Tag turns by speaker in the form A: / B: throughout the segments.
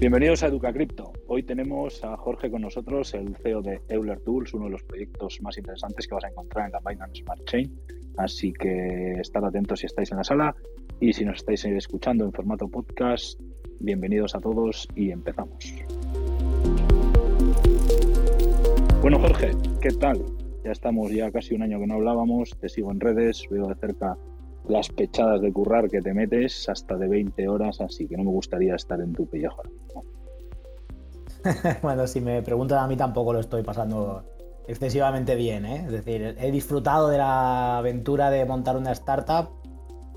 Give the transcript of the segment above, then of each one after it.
A: Bienvenidos a Educa Cripto. Hoy tenemos a Jorge con nosotros, el CEO de Euler Tools, uno de los proyectos más interesantes que vas a encontrar en la Binance Smart Chain. Así que estad atentos si estáis en la sala y si nos estáis escuchando en formato podcast, bienvenidos a todos y empezamos. Bueno, Jorge, ¿qué tal? Ya estamos ya casi un año que no hablábamos, te sigo en redes, veo de cerca las pechadas de currar que te metes hasta de 20 horas, así que no me gustaría estar en tu pellejo.
B: bueno, si me preguntan a mí tampoco lo estoy pasando excesivamente bien, ¿eh? es decir, he disfrutado de la aventura de montar una startup,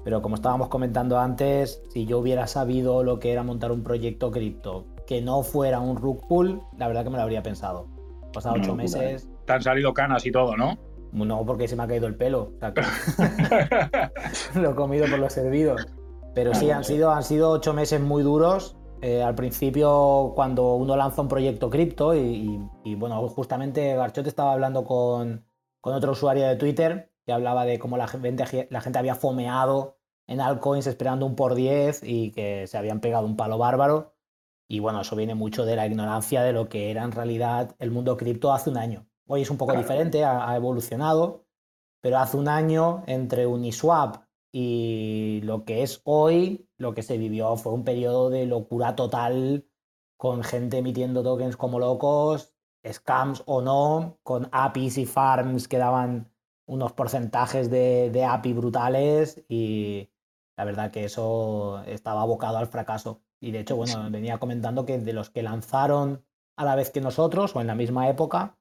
B: pero como estábamos comentando antes, si yo hubiera sabido lo que era montar un proyecto cripto que no fuera un rug pool, la verdad que me lo habría pensado. Pasado ocho meses.
A: Te han salido canas y todo, ¿no?
B: No, porque se me ha caído el pelo. lo he comido por los servidos. Pero sí, han sido, han sido ocho meses muy duros. Eh, al principio, cuando uno lanza un proyecto cripto, y, bueno, justamente Garchot estaba hablando con, otro usuario de Twitter que hablaba de cómo la gente, la gente había fomeado en altcoins esperando un por 10 y que se habían pegado un palo bárbaro. Y bueno, eso viene mucho de la ignorancia de lo que era en realidad el mundo cripto hace un año. Hoy es un poco diferente, ha, evolucionado, pero hace un año entre Uniswap y lo que es hoy, lo que se vivió fue un periodo de locura total con gente emitiendo tokens como locos, scams o no, con APIs y farms que daban unos porcentajes de, de API brutales y la verdad que eso estaba abocado al fracaso. Y de hecho, bueno, venía comentando que de los que lanzaron a la vez que nosotros o en la misma época,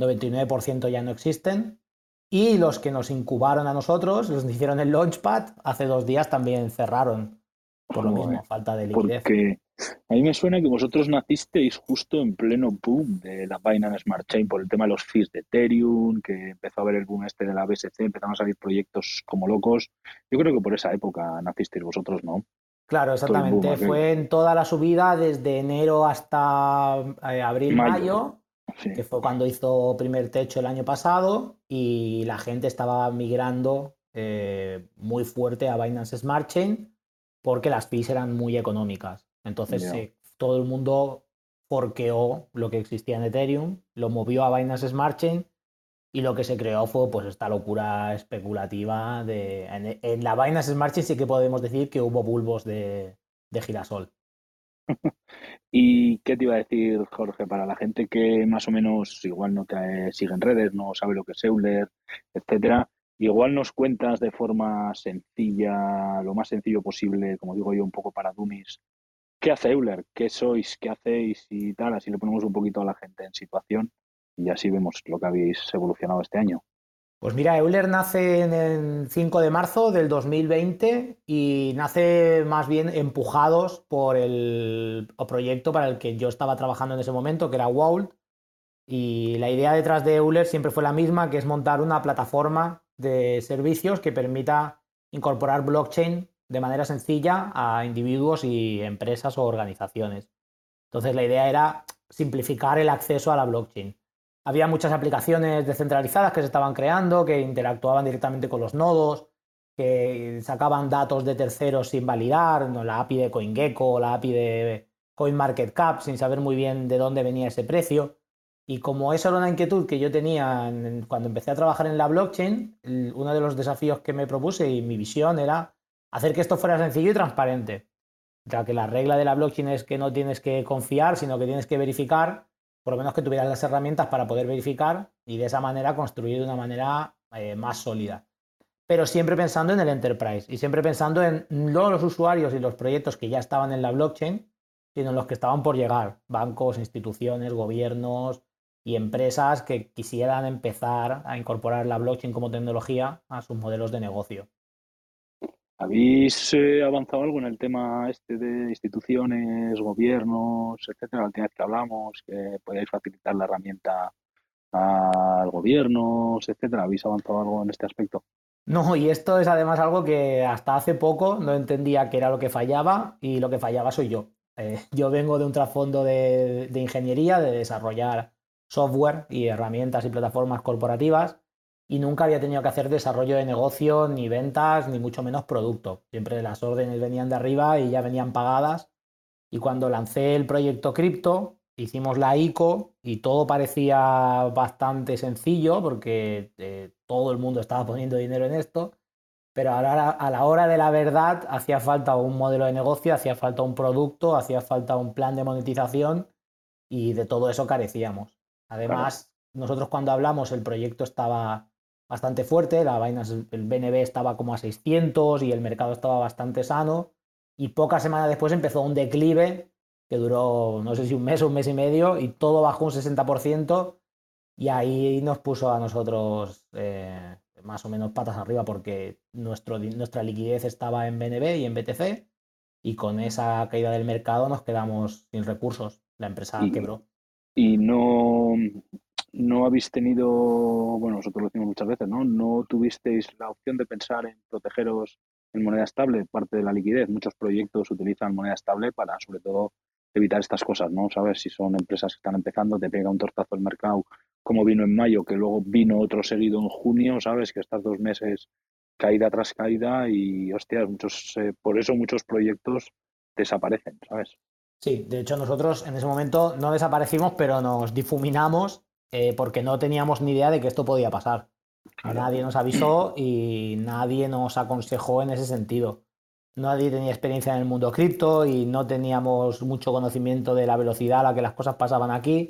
B: 99% ya no existen. Y los que nos incubaron a nosotros, los que hicieron el launchpad, hace dos días también cerraron. Por lo mismo, falta de liquidez.
A: Porque a mí me suena que vosotros nacisteis justo en pleno boom de la Binance Smart Chain por el tema de los fees de Ethereum, que empezó a ver el boom este de la BSC, empezaron a salir proyectos como locos. Yo creo que por esa época nacisteis vosotros, ¿no?
B: Claro, exactamente. Fue en toda la subida desde enero hasta eh, abril, mayo que fue cuando hizo primer techo el año pasado y la gente estaba migrando eh, muy fuerte a Binance Smart Chain porque las fees eran muy económicas. Entonces eh, todo el mundo forqueó lo que existía en Ethereum, lo movió a Binance Smart Chain y lo que se creó fue pues esta locura especulativa de en, la Binance Smart Chain sí que podemos decir que hubo bulbos de, de girasol.
A: ¿Y qué te iba a decir, Jorge? Para la gente que más o menos igual no te sigue en redes, no sabe lo que es Euler, etcétera, igual nos cuentas de forma sencilla, lo más sencillo posible, como digo yo, un poco para dummies, ¿qué hace Euler? ¿Qué sois? ¿Qué hacéis? Y tal, así le ponemos un poquito a la gente en situación y así vemos lo que habéis evolucionado este año.
B: Pues mira, Euler nace en el 5 de marzo del 2020 y nace más bien empujados por el proyecto para el que yo estaba trabajando en ese momento, que era Wowl. Y la idea detrás de Euler siempre fue la misma, que es montar una plataforma de servicios que permita incorporar blockchain de manera sencilla a individuos y empresas o organizaciones. Entonces la idea era simplificar el acceso a la blockchain. Había muchas aplicaciones descentralizadas que se estaban creando, que interactuaban directamente con los nodos, que sacaban datos de terceros sin validar, la API de CoinGecko, la API de CoinMarketCap, sin saber muy bien de dónde venía ese precio. Y como esa era una inquietud que yo tenía cuando empecé a trabajar en la blockchain, uno de los desafíos que me propuse y mi visión era hacer que esto fuera sencillo y transparente. Ya que la regla de la blockchain es que no tienes que confiar, sino que tienes que verificar por lo menos que tuvieras las herramientas para poder verificar y de esa manera construir de una manera eh, más sólida. Pero siempre pensando en el enterprise y siempre pensando en no los usuarios y los proyectos que ya estaban en la blockchain, sino en los que estaban por llegar, bancos, instituciones, gobiernos y empresas que quisieran empezar a incorporar la blockchain como tecnología a sus modelos de negocio.
A: ¿Habéis eh, avanzado algo en el tema este de instituciones, gobiernos, etcétera? La última vez que hablamos, que podéis facilitar la herramienta a gobiernos, etcétera. ¿Habéis avanzado algo en este aspecto?
B: No, y esto es además algo que hasta hace poco no entendía que era lo que fallaba y lo que fallaba soy yo. Eh, yo vengo de un trasfondo de ingeniería, de desarrollar software y herramientas y plataformas corporativas y nunca había tenido que hacer desarrollo de negocio, ni ventas, ni mucho menos producto. Siempre las órdenes venían de arriba y ya venían pagadas. Y cuando lancé el proyecto cripto, hicimos la ICO y todo parecía bastante sencillo porque eh, todo el mundo estaba poniendo dinero en esto, pero a la, a la, hora de la verdad hacía falta un modelo de negocio, hacía falta un producto, hacía falta un plan de monetización y de todo eso carecíamos. Además, claro. nosotros cuando hablamos el proyecto estaba bastante fuerte, la vaina, el BNB estaba como a 600 y el mercado estaba bastante sano y pocas semanas después empezó un declive que duró no sé si un mes o un mes y medio y todo bajó un 60% y ahí nos puso a nosotros eh, más o menos patas arriba porque nuestro, nuestra liquidez estaba en BNB y en BTC y con esa caída del mercado nos quedamos sin recursos. La empresa
A: y,
B: quebró.
A: Y no, no habéis tenido, bueno, nosotros lo decimos muchas veces, ¿no? No tuvisteis la opción de pensar en protegeros en moneda estable, parte de la liquidez. Muchos proyectos utilizan moneda estable para, sobre todo, evitar estas cosas, ¿no? Sabes, si son empresas que están empezando, te pega un tortazo el mercado, como vino en mayo, que luego vino otro seguido en junio, ¿sabes? Que estas dos meses caída tras caída y, hostias, muchos, eh, por eso muchos proyectos desaparecen, ¿sabes?
B: Sí, de hecho nosotros en ese momento no desaparecimos, pero nos difuminamos eh, porque no teníamos ni idea de que esto podía pasar. Claro. Nadie nos avisó y nadie nos aconsejó en ese sentido. Nadie tenía experiencia en el mundo cripto y no teníamos mucho conocimiento de la velocidad a la que las cosas pasaban aquí.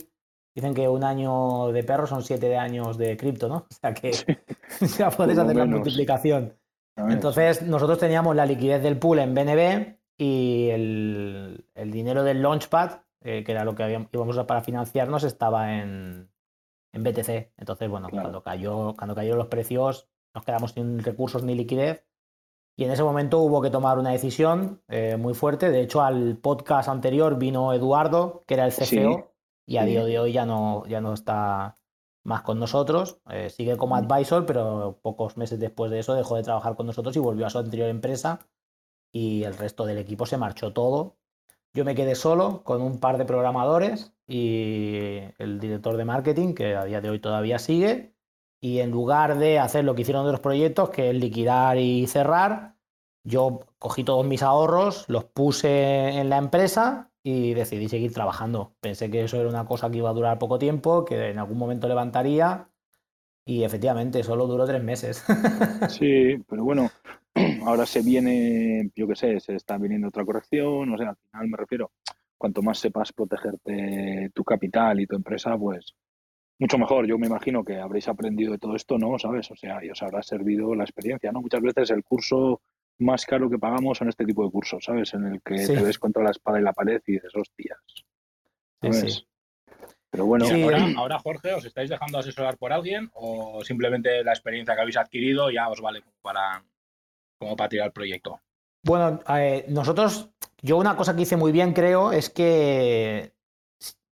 B: Dicen que un año de perro son siete años de cripto, ¿no? O sea que ya puedes hacer la multiplicación. Entonces, nosotros teníamos la liquidez del pool en BNB y el, el dinero del Launchpad, eh, que era lo que habíamos, íbamos a para financiarnos, estaba en, en BTC. Entonces, bueno, claro. cuando, cayó, cuando cayeron los precios, nos quedamos sin recursos ni liquidez. Y en ese momento hubo que tomar una decisión eh, muy fuerte. De hecho, al podcast anterior vino Eduardo, que era el CFO, sí, y a sí. día de hoy ya no, ya no está más con nosotros. Eh, sigue como advisor, pero pocos meses después de eso dejó de trabajar con nosotros y volvió a su anterior empresa. Y el resto del equipo se marchó todo. Yo me quedé solo con un par de programadores y el de marketing, que a día de hoy todavía sigue. Y en lugar de hacer lo que hicieron los proyectos, que es liquidar y cerrar, yo cogí todos mis ahorros, los puse en la empresa y decidí seguir trabajando. Pensé que eso era una cosa que iba a durar poco tiempo, que en algún momento levantaría y efectivamente solo duró tres meses.
A: Sí, pero bueno, ahora se viene, yo qué sé, se está viniendo otra corrección, o sea, al final me refiero, cuanto más sepas protegerte tu capital y tu empresa, pues mucho mejor. Yo me imagino que habréis aprendido de todo esto, ¿no? ¿Sabes? O sea, y os habrá servido la experiencia, ¿no? Muchas veces el curso más caro que pagamos son este tipo de cursos, ¿sabes? En el que sí. te ves contra la espada y la pared y dices, hostias.
C: ¿sabes? Sí, sí. Pero bueno, sí, ahora, ahora, Jorge, ¿os estáis dejando asesorar por alguien o simplemente la experiencia que habéis adquirido ya os vale para, como para tirar el proyecto?
B: Bueno, eh, nosotros, yo una cosa que hice muy bien creo es que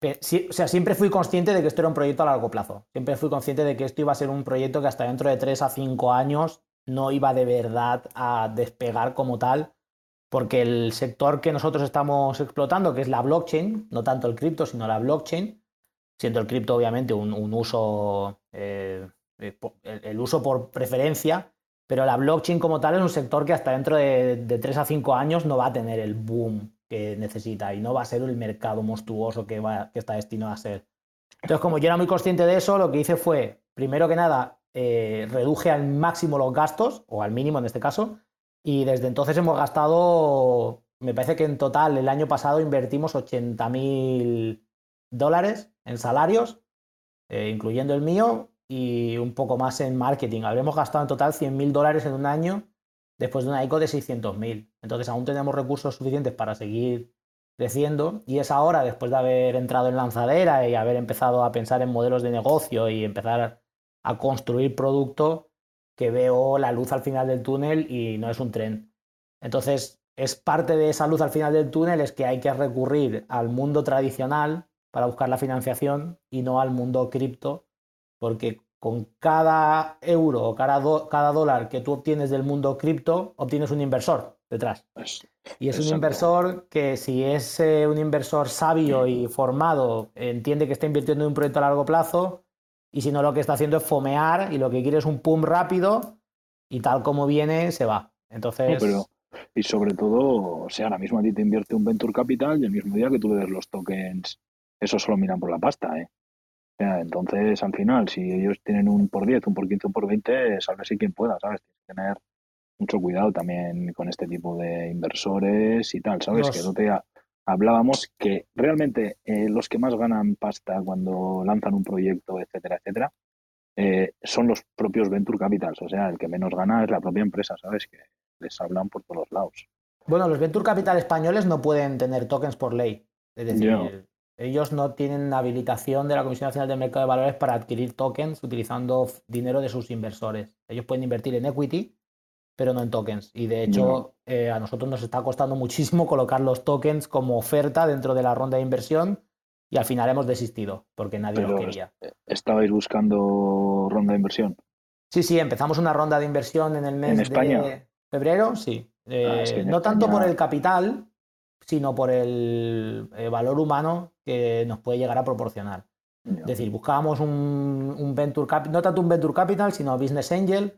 B: o sea, siempre fui consciente de que esto era un proyecto a largo plazo. Siempre fui consciente de que esto iba a ser un proyecto que hasta dentro de 3 a 5 años no iba de verdad a despegar como tal, porque el sector que nosotros estamos explotando, que es la blockchain, no tanto el cripto, sino la blockchain, siendo el cripto obviamente un, uso, eh, el, el, uso por preferencia, pero la blockchain como tal es un sector que hasta dentro de, de 3 a 5 años no va a tener el boom que necesita y no va a ser el mercado monstruoso que, va, que está destinado a ser. Entonces, como yo era muy consciente de eso, lo que hice fue, primero que nada, eh, reduje al máximo los gastos, o al mínimo en este caso, y desde entonces hemos gastado, me parece que en total el año pasado invertimos 80 mil dólares en salarios, eh, incluyendo el mío, y un poco más en marketing. Habremos gastado en total 100 mil dólares en un año después de una ICO de 600.000. Entonces aún tenemos recursos suficientes para seguir creciendo y es ahora, después de haber entrado en lanzadera y haber empezado a pensar en modelos de negocio y empezar a construir producto, que veo la luz al final del túnel y no es un tren. Entonces, es parte de esa luz al final del túnel es que hay que recurrir al mundo tradicional para buscar la financiación y no al mundo cripto, porque con cada euro o cada, do, cada dólar que tú obtienes del mundo cripto, obtienes un inversor detrás. Y es un inversor que si es eh, un inversor sabio y formado, entiende que está invirtiendo en un proyecto a largo plazo, y si no lo que está haciendo es fomear y lo que quiere es un pum rápido y tal como viene se va. Entonces...
A: y sobre todo, o sea, ahora mismo a ti te invierte un Venture Capital y el mismo día que tú le des los tokens, eso solo miran por la pasta, ¿eh? Entonces, al final, si ellos tienen un por 10, un por 15, un por 20, si quien pueda, ¿sabes? Tienes que tener mucho cuidado también con este tipo de inversores y tal, ¿sabes? Que no te hablábamos que realmente eh, los que más ganan pasta cuando lanzan un proyecto, etcétera, etcétera, eh, son los propios venture capitals. O sea, el que menos gana es la propia empresa, ¿sabes? Que les hablan por todos lados.
B: Bueno, los venture capital españoles no pueden tener tokens por ley. Es decir, ellos no tienen habilitación de la Comisión Nacional del Mercado de Valores para adquirir tokens utilizando dinero de sus inversores. Ellos pueden invertir en equity, pero no en tokens. Y de hecho, eh, a nosotros nos está costando muchísimo colocar los tokens como oferta dentro de la ronda de inversión y al final hemos desistido porque nadie lo quería.
A: ¿Estabais buscando ronda de inversión?
B: Sí, sí, empezamos una ronda de inversión en el mes de febrero, sí. Ah, eh, no tanto por el capital, sino por el eh, valor humano que nos puede llegar a proporcionar. Es decir, buscábamos un, venture capital, no tanto un venture capital, sino business angel,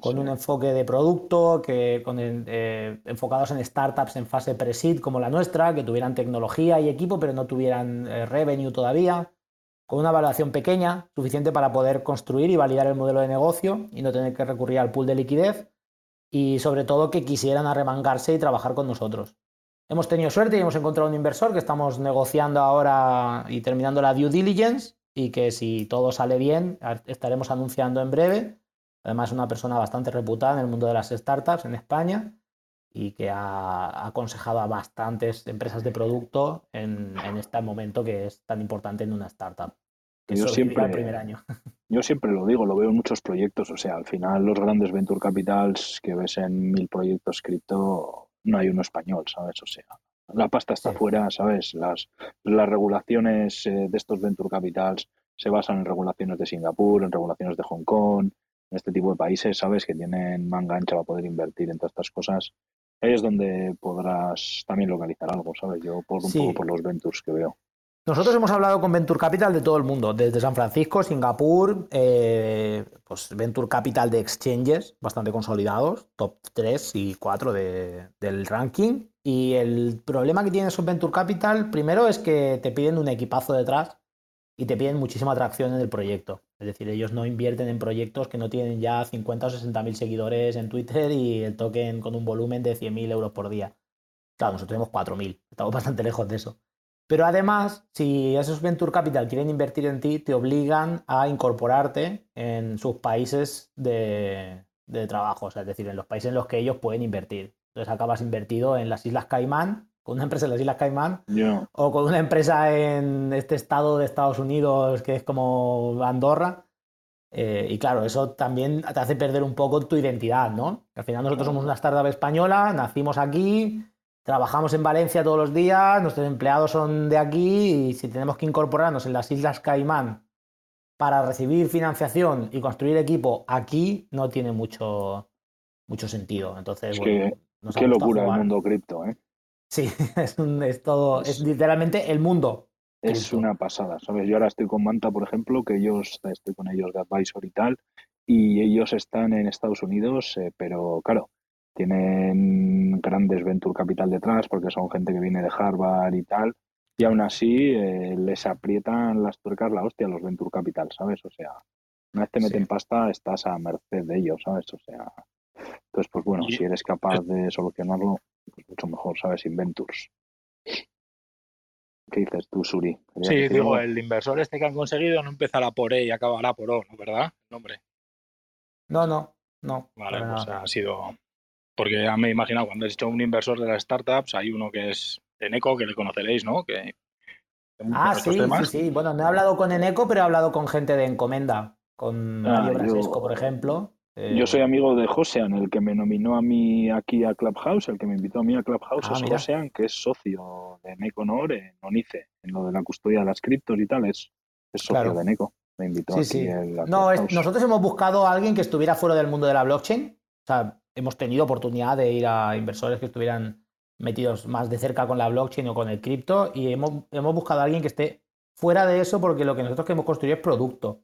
B: con un enfoque de producto, que, con, eh, enfocados en startups en fase pre-seed como la nuestra, que tuvieran tecnología y equipo, pero no tuvieran eh, revenue todavía, con una valoración pequeña, suficiente para poder construir y validar el modelo de negocio y no tener que recurrir al pool de liquidez, y sobre todo que quisieran arremangarse y trabajar con nosotros. Hemos tenido suerte y hemos encontrado un inversor que estamos negociando ahora y terminando la due diligence y que si todo sale bien estaremos anunciando en breve. Además, una persona bastante reputada en el mundo de las startups en España y que ha aconsejado a bastantes empresas de producto en, este momento que es tan importante en una startup.
A: yo siempre, el primer año. yo siempre lo digo, lo veo en muchos proyectos. O sea, al final los grandes venture capitals que ves en mil proyectos cripto no hay uno español, ¿sabes? O sea, la pasta está fuera, ¿sabes? Las, las regulaciones eh, de estos venture capitals se basan en regulaciones de Singapur, en regulaciones de Hong Kong, en este tipo de países, ¿sabes? Que tienen manga ancha para poder invertir en todas estas cosas. Ahí es donde podrás también localizar algo, ¿sabes? Yo por un poco por los ventures que veo.
B: Nosotros hemos hablado con Venture Capital de todo el mundo, desde San Francisco, Singapur, eh, pues Venture Capital de exchanges bastante consolidados, top 3 y 4 del ranking. Y el problema que tiene esos Venture Capital, primero es que te piden un equipazo detrás y te piden muchísima atracción en el proyecto. Es decir, ellos no invierten en proyectos que no tienen ya 50 o 60 mil seguidores en Twitter y el token con un volumen de 100.000 euros por día. Claro, nosotros tenemos 4.000, estamos bastante lejos de eso. Pero además, si esos Venture Capital quieren invertir en ti, te obligan a incorporarte en sus países de, trabajo, es decir, en los países en los que ellos pueden invertir. Entonces acabas invertido en las Islas Caimán, con una empresa en las Islas Caimán, o con una empresa en este estado de Estados Unidos que es como Andorra. Eh, y claro, eso también te hace perder un poco tu identidad, ¿no? Al final nosotros somos una startup española, nacimos aquí, trabajamos en Valencia todos los días, nuestros empleados son de aquí y si tenemos que incorporarnos en las Islas Caimán para recibir financiación y construir equipo aquí no tiene mucho, mucho sentido. Entonces,
A: qué locura el mundo cripto, ¿eh?
B: Sí, es, es todo, es literalmente el mundo.
A: Es una pasada, ¿sabes? Yo ahora estoy con Manta, por ejemplo, que ellos, estoy con ellos de advisor y tal, y ellos están en Estados Unidos, eh, pero claro, tienen grandes venture capital detrás porque son gente que viene de Harvard y tal, y aún así eh, les aprietan las tuercas la hostia a los venture capital, ¿sabes? O sea, una vez te meten pasta estás a merced de ellos, ¿sabes? O sea, entonces, pues bueno, si eres capaz de solucionarlo, pues mucho mejor, ¿sabes? Inventures. ¿Qué dices tú, Suri?
C: Sí, digo, el inversor este que han conseguido no empezará por E y acabará por O, ¿no? ¿verdad? El nombre.
B: No, no, no.
C: Vale, pues ha sido porque ya me he imaginado, cuando he dicho un inversor de las startups, hay uno que es Eneco, que le conoceréis, ¿no? Que,
B: ah, sí, sí, sí. Bueno, no he hablado con Eneco, pero he hablado con gente de Encomenda, con ah, Mario Brasesco, por ejemplo.
A: Yo soy amigo de Josean, el que me nominó a mí aquí a Clubhouse, el que me invitó a mí a Clubhouse ah, es Josean, que es socio de Neconor en Onice, en lo de la custodia de las criptos y tal, es, socio de Neco. Me invitó sí, sí.
B: no, nosotros hemos buscado a alguien que estuviera fuera del mundo de la blockchain. O sea, hemos tenido oportunidad de ir a inversores que estuvieran metidos más de cerca con la blockchain o con el cripto y hemos, buscado a alguien que esté fuera de eso porque lo que nosotros queremos construir es producto.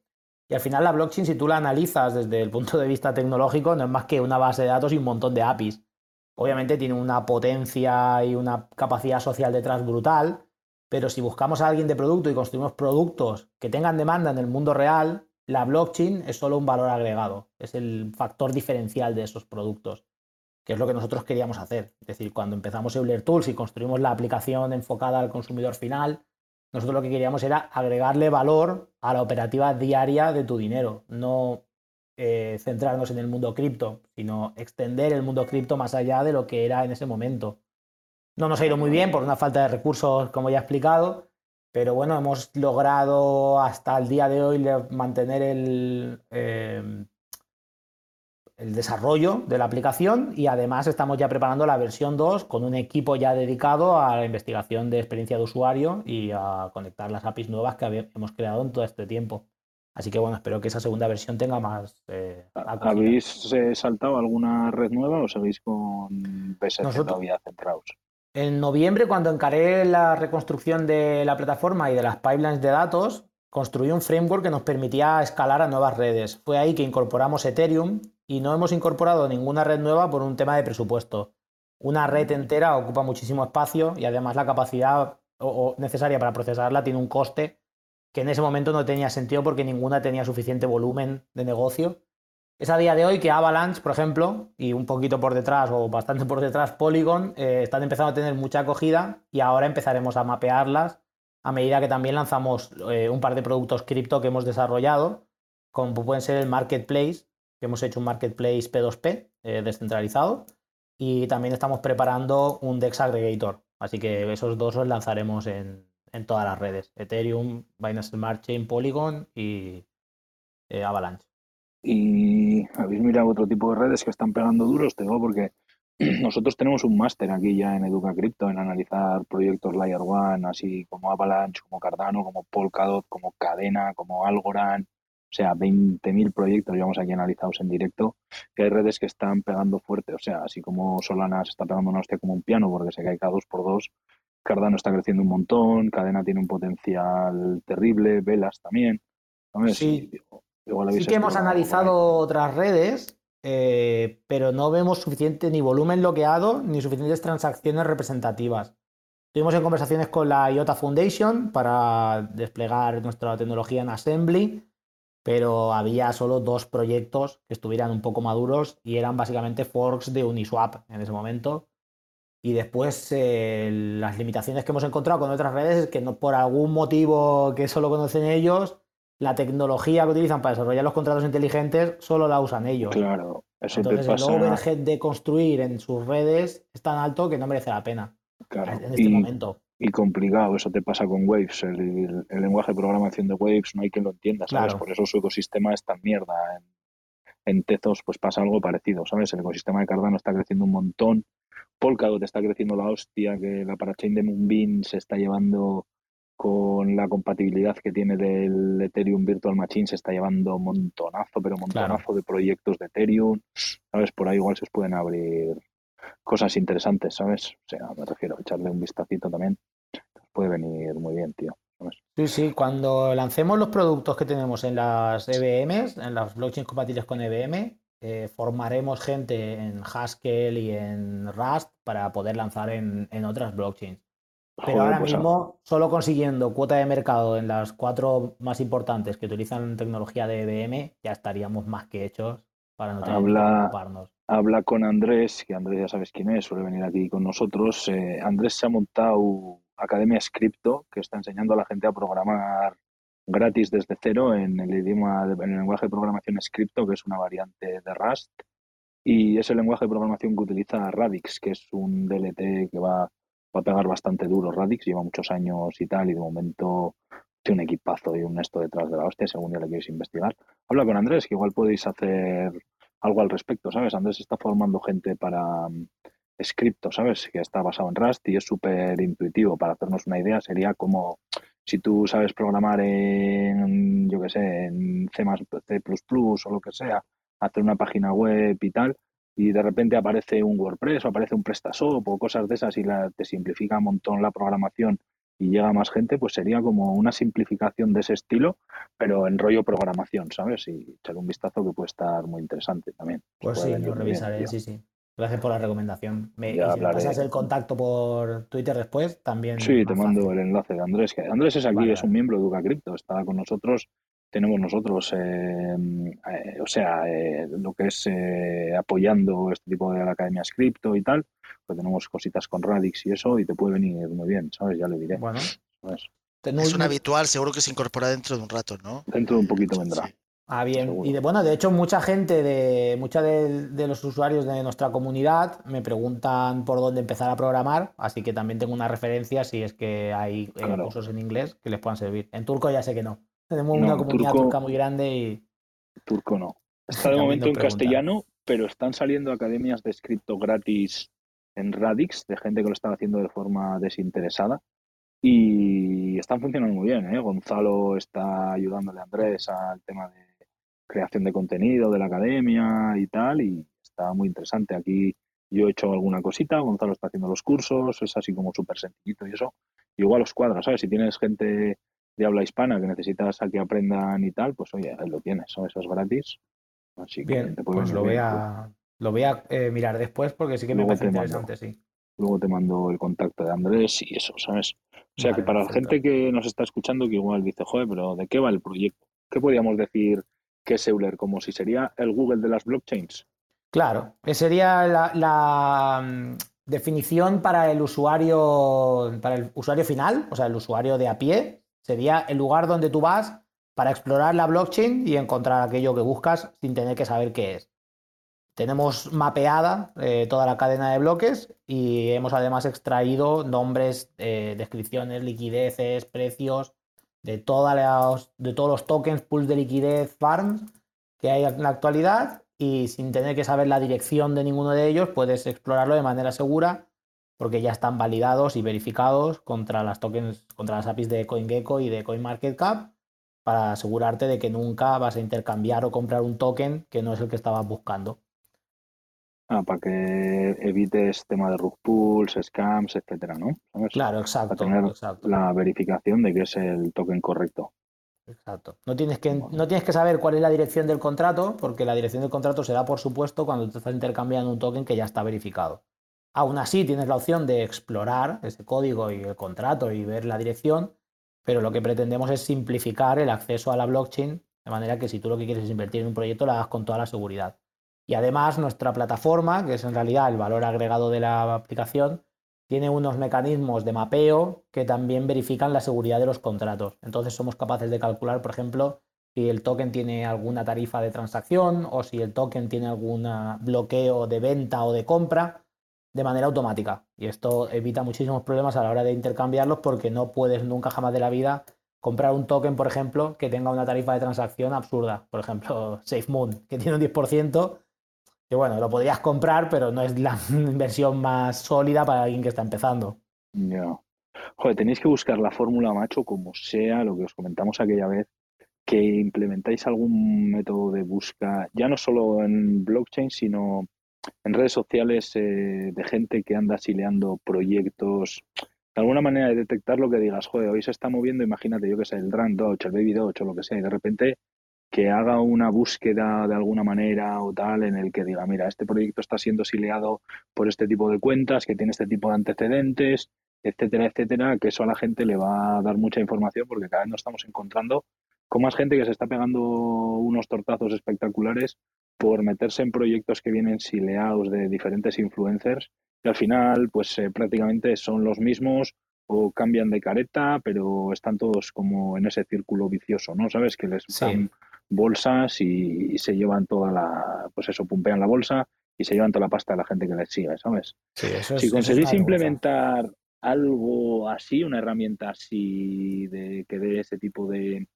B: Y al final la blockchain, si tú la analizas desde el punto de vista tecnológico, no es más que una base de datos y un montón de APIs. Obviamente tiene una potencia y una capacidad social detrás brutal, pero si buscamos a alguien de producto y construimos productos que tengan demanda en el mundo real, la blockchain es solo un valor agregado, es el factor diferencial de esos productos, que es lo que nosotros queríamos hacer. Es decir, cuando empezamos Euler Tools y construimos la aplicación enfocada al consumidor final, nosotros lo que queríamos era agregarle valor a la operativa diaria de tu dinero, no eh, centrarnos en el mundo cripto, sino extender el mundo cripto más allá de lo que era en ese momento. No nos ha ido muy bien por una falta de recursos, como ya he explicado, pero bueno, hemos logrado hasta el día de hoy mantener el, em, el desarrollo de la aplicación y además estamos ya preparando la versión 2 con un equipo ya dedicado a la investigación de experiencia de usuario y a conectar las APIs nuevas que hemos creado en todo este tiempo. Así que bueno, espero que esa segunda versión tenga más.
A: Eh, ¿Habéis eh, saltado alguna red nueva o seguís con BSC todavía centrados?
B: En noviembre, cuando encaré la reconstrucción de la plataforma y de las pipelines de datos, construí un framework que nos permitía escalar a nuevas redes. Fue ahí que incorporamos Ethereum y no hemos incorporado ninguna red nueva por un tema de presupuesto. Una red entera ocupa muchísimo espacio y además la capacidad necesaria para procesarla tiene un coste que en ese momento no tenía sentido porque ninguna tenía suficiente volumen de negocio es a día de hoy que Avalanche, por ejemplo, y un poquito por detrás o bastante por detrás Polygon, eh, están empezando a tener mucha acogida y ahora empezaremos a mapearlas a medida que también lanzamos eh, un par de productos cripto que hemos desarrollado, como pueden ser el Marketplace, que hemos hecho un Marketplace P2P eh, descentralizado, y también estamos preparando un DEX Aggregator. Así que esos dos los lanzaremos en, en todas las redes, Ethereum, Binance Smart Chain, Polygon y Avalanche.
A: ¿Y habéis mirado otro tipo de redes que están pegando duros? Tengo porque nosotros tenemos un máster aquí ya en Educa Crypto, en analizar proyectos Layer One, así como Avalanche, como Cardano, como Polkadot, como Cadena, como Algorand, o sea, 20.000 proyectos llevamos aquí analizados en directo, que hay redes que están pegando fuerte, o sea, así como Solana se está pegando una hostia como un piano porque se cae cada dos por dos, Cardano está creciendo un montón, Cadena tiene un potencial terrible, Velas también.
B: Sí. Sí que hemos analizado otras redes, eh, pero no vemos suficiente ni volumen bloqueado ni suficientes transacciones representativas. Estuvimos en conversaciones con la IOTA Foundation para desplegar nuestra tecnología en Assembly, pero había solo dos proyectos que estuvieran un poco maduros y eran básicamente forks de Uniswap en ese momento. Y después eh, las limitaciones que hemos encontrado con otras redes es que no, por algún motivo que solo conocen ellos, la tecnología que utilizan para desarrollar los contratos inteligentes solo la usan ellos.
A: Claro,
B: eso Entonces, el overhead de construir en sus redes es tan alto que no merece la pena
A: claro. en este momento. Y complicado, eso te pasa con Waves. El, lenguaje de programación de Waves no hay quien lo entienda, ¿sabes? Por eso su ecosistema es tan mierda. En, en Tezos pues pasa algo parecido, ¿sabes? El ecosistema de Cardano está creciendo un montón. Polkadot está creciendo la hostia, que la parachain de Moonbeam se está llevando con la compatibilidad que tiene del Ethereum Virtual Machine se está llevando montonazo, pero montonazo de proyectos de Ethereum, ¿sabes? Por ahí igual se os pueden abrir cosas interesantes, ¿sabes? O sea, me refiero a echarle un vistacito también. Puede venir muy bien, tío.
B: Sí, sí, cuando lancemos los productos que tenemos en las EVMs, en las blockchains compatibles con EVM, eh, formaremos gente en Haskell y en Rust para poder lanzar en otras blockchains. Pero ahora pues mismo, solo consiguiendo cuota de mercado en las cuatro más importantes que utilizan tecnología de IBM, ya estaríamos más que hechos para no tener
A: habla, que preocuparnos. Habla con Andrés, que Andrés ya sabes quién es, suele venir aquí con nosotros. Eh, Andrés se ha montado Academia Scripto, que está enseñando a la gente a programar gratis desde cero en el idioma, en el lenguaje de programación Scripto, que es una variante de Rust. Y es el lenguaje de programación que utiliza Radix, que es un DLT que va va a pegar bastante duro Radix, lleva muchos años y tal, y de momento tiene un equipazo y un esto detrás de la hostia, según ya le queréis investigar. Habla con Andrés, que igual podéis hacer algo al respecto, ¿sabes? Andrés está formando gente para um, scripto, ¿sabes? Que está basado en Rust y es súper intuitivo. Para hacernos una idea, sería como si tú sabes programar en, yo qué sé, en C++, C++ o lo que sea, hacer una página web y tal, y de repente aparece un WordPress o aparece un PrestaShop o cosas de esas y la, te simplifica un montón la programación y llega más gente, pues sería como una simplificación de ese estilo, pero en rollo programación, ¿sabes? Y echar un vistazo que puede estar muy interesante también.
B: Pues sí, lo revisaré, sí, sí. Gracias por la recomendación. Me, y si me pasas el contacto por Twitter después, también.
A: Sí, te mando el enlace de Andrés. Que Andrés es aquí, es un miembro de Duca Crypto, está con nosotros. Tenemos nosotros, eh, eh, o sea, eh, lo que es apoyando este tipo de academias cripto y tal, pues tenemos cositas con Radix y eso, y te puede venir muy bien, ¿sabes? Ya le diré.
B: Bueno.
D: Es un habitual, seguro que se incorpora dentro de un rato, ¿no?
A: Dentro de un poquito vendrá.
B: Ah, bien. Y de, bueno, de hecho, mucha gente de, mucha de, los usuarios de nuestra comunidad me preguntan por dónde empezar a programar, así que también tengo una referencia si es que hay eh, cursos en inglés que les puedan servir. En turco ya sé que no. Tenemos una comunidad turca muy grande y.
A: Turco no. Está de momento en castellano, pero están saliendo academias de escrito gratis en Radix, de gente que lo está haciendo de forma desinteresada. Y están funcionando muy bien. ¿eh? Gonzalo está ayudándole a Andrés al tema de creación de contenido de la academia y tal, y está muy interesante. Aquí yo he hecho alguna cosita, Gonzalo está haciendo los cursos, es así como súper sencillito y eso. Y igual los cuadros, ¿sabes? Si tienes gente de habla hispana que necesitas a que aprendan y tal, pues oye, ahí lo tienes. Eso es gratis. Así que
B: te pues lo voy a, lo voy a eh, mirar después porque sí que me parece interesante, sí.
A: Luego te mando el contacto de Andrés y eso, ¿sabes? O sea que para la gente que nos está escuchando que igual dice, joder, pero ¿de qué va el proyecto? ¿Qué podríamos decir que es Euler? Como si sería el Google de las blockchains.
B: Claro, sería la, mm, definición para el usuario, para el usuario final, o sea, el usuario de a pie, sería el lugar donde tú vas para explorar la blockchain y encontrar aquello que buscas sin tener que saber qué es. Tenemos mapeada eh, toda la cadena de bloques y hemos además extraído nombres, eh, descripciones, liquideces, precios, de, de todos los tokens, pools de liquidez, farms que hay en la actualidad y sin tener que saber la dirección de ninguno de ellos puedes explorarlo de manera segura porque ya están validados y verificados contra las tokens, contra las APIs de CoinGecko y de CoinMarketCap para asegurarte de que nunca vas a intercambiar o comprar un token que no es el que estabas buscando.
A: Ah, para que evites tema de rug pools, scams, etcétera, ¿no?
B: Claro, exacto.
A: Para tener
B: exacto.
A: la verificación de que es el token correcto.
B: Exacto. No tienes, que, no tienes que saber cuál es la dirección del contrato, porque la dirección del contrato se da por supuesto cuando te estás intercambiando un token que ya está verificado. Aún así, tienes la opción de explorar ese código y el contrato y ver la dirección, pero lo que pretendemos es simplificar el acceso a la blockchain de manera que si tú lo que quieres es invertir en un proyecto, lo hagas con toda la seguridad. Y además nuestra plataforma, que es en realidad el valor agregado de la aplicación, tiene unos mecanismos de mapeo que también verifican la seguridad de los contratos. Entonces somos capaces de calcular, por ejemplo, si el token tiene alguna tarifa de transacción o si el token tiene algún bloqueo de venta o de compra de manera automática. Y esto evita muchísimos problemas a la hora de intercambiarlos porque no puedes nunca jamás de la vida comprar un token, por ejemplo, que tenga una tarifa de transacción absurda. Por ejemplo, SafeMoon, que tiene un 10% que bueno, lo podrías comprar, pero no es la inversión más sólida para alguien que está empezando.
A: Ya. Joder, tenéis que buscar la fórmula, macho, como sea, lo que os comentamos aquella vez, que implementáis algún método de busca, ya no solo en blockchain, sino en redes sociales eh, de gente que anda sileando proyectos, de alguna manera de detectar lo que digas, joder, hoy se está moviendo, imagínate, yo que sé, el Run Dodge, el Baby Dodge o lo que sea, y de repente que haga una búsqueda de alguna manera o tal en el que diga, mira, este proyecto está siendo sileado por este tipo de cuentas, que tiene este tipo de antecedentes, etcétera, etcétera, que eso a la gente le va a dar mucha información porque cada vez nos estamos encontrando con más gente que se está pegando unos tortazos espectaculares por meterse en proyectos que vienen sileados de diferentes influencers y al final pues eh, prácticamente son los mismos o cambian de careta, pero están todos como en ese círculo vicioso, ¿no? ¿Sabes? Que les bolsas y, se llevan toda la, pues eso, pumpean la bolsa y se llevan toda la pasta de la gente que les sigue, ¿sabes? si conseguís implementar algo así, una herramienta así de que dé ese tipo de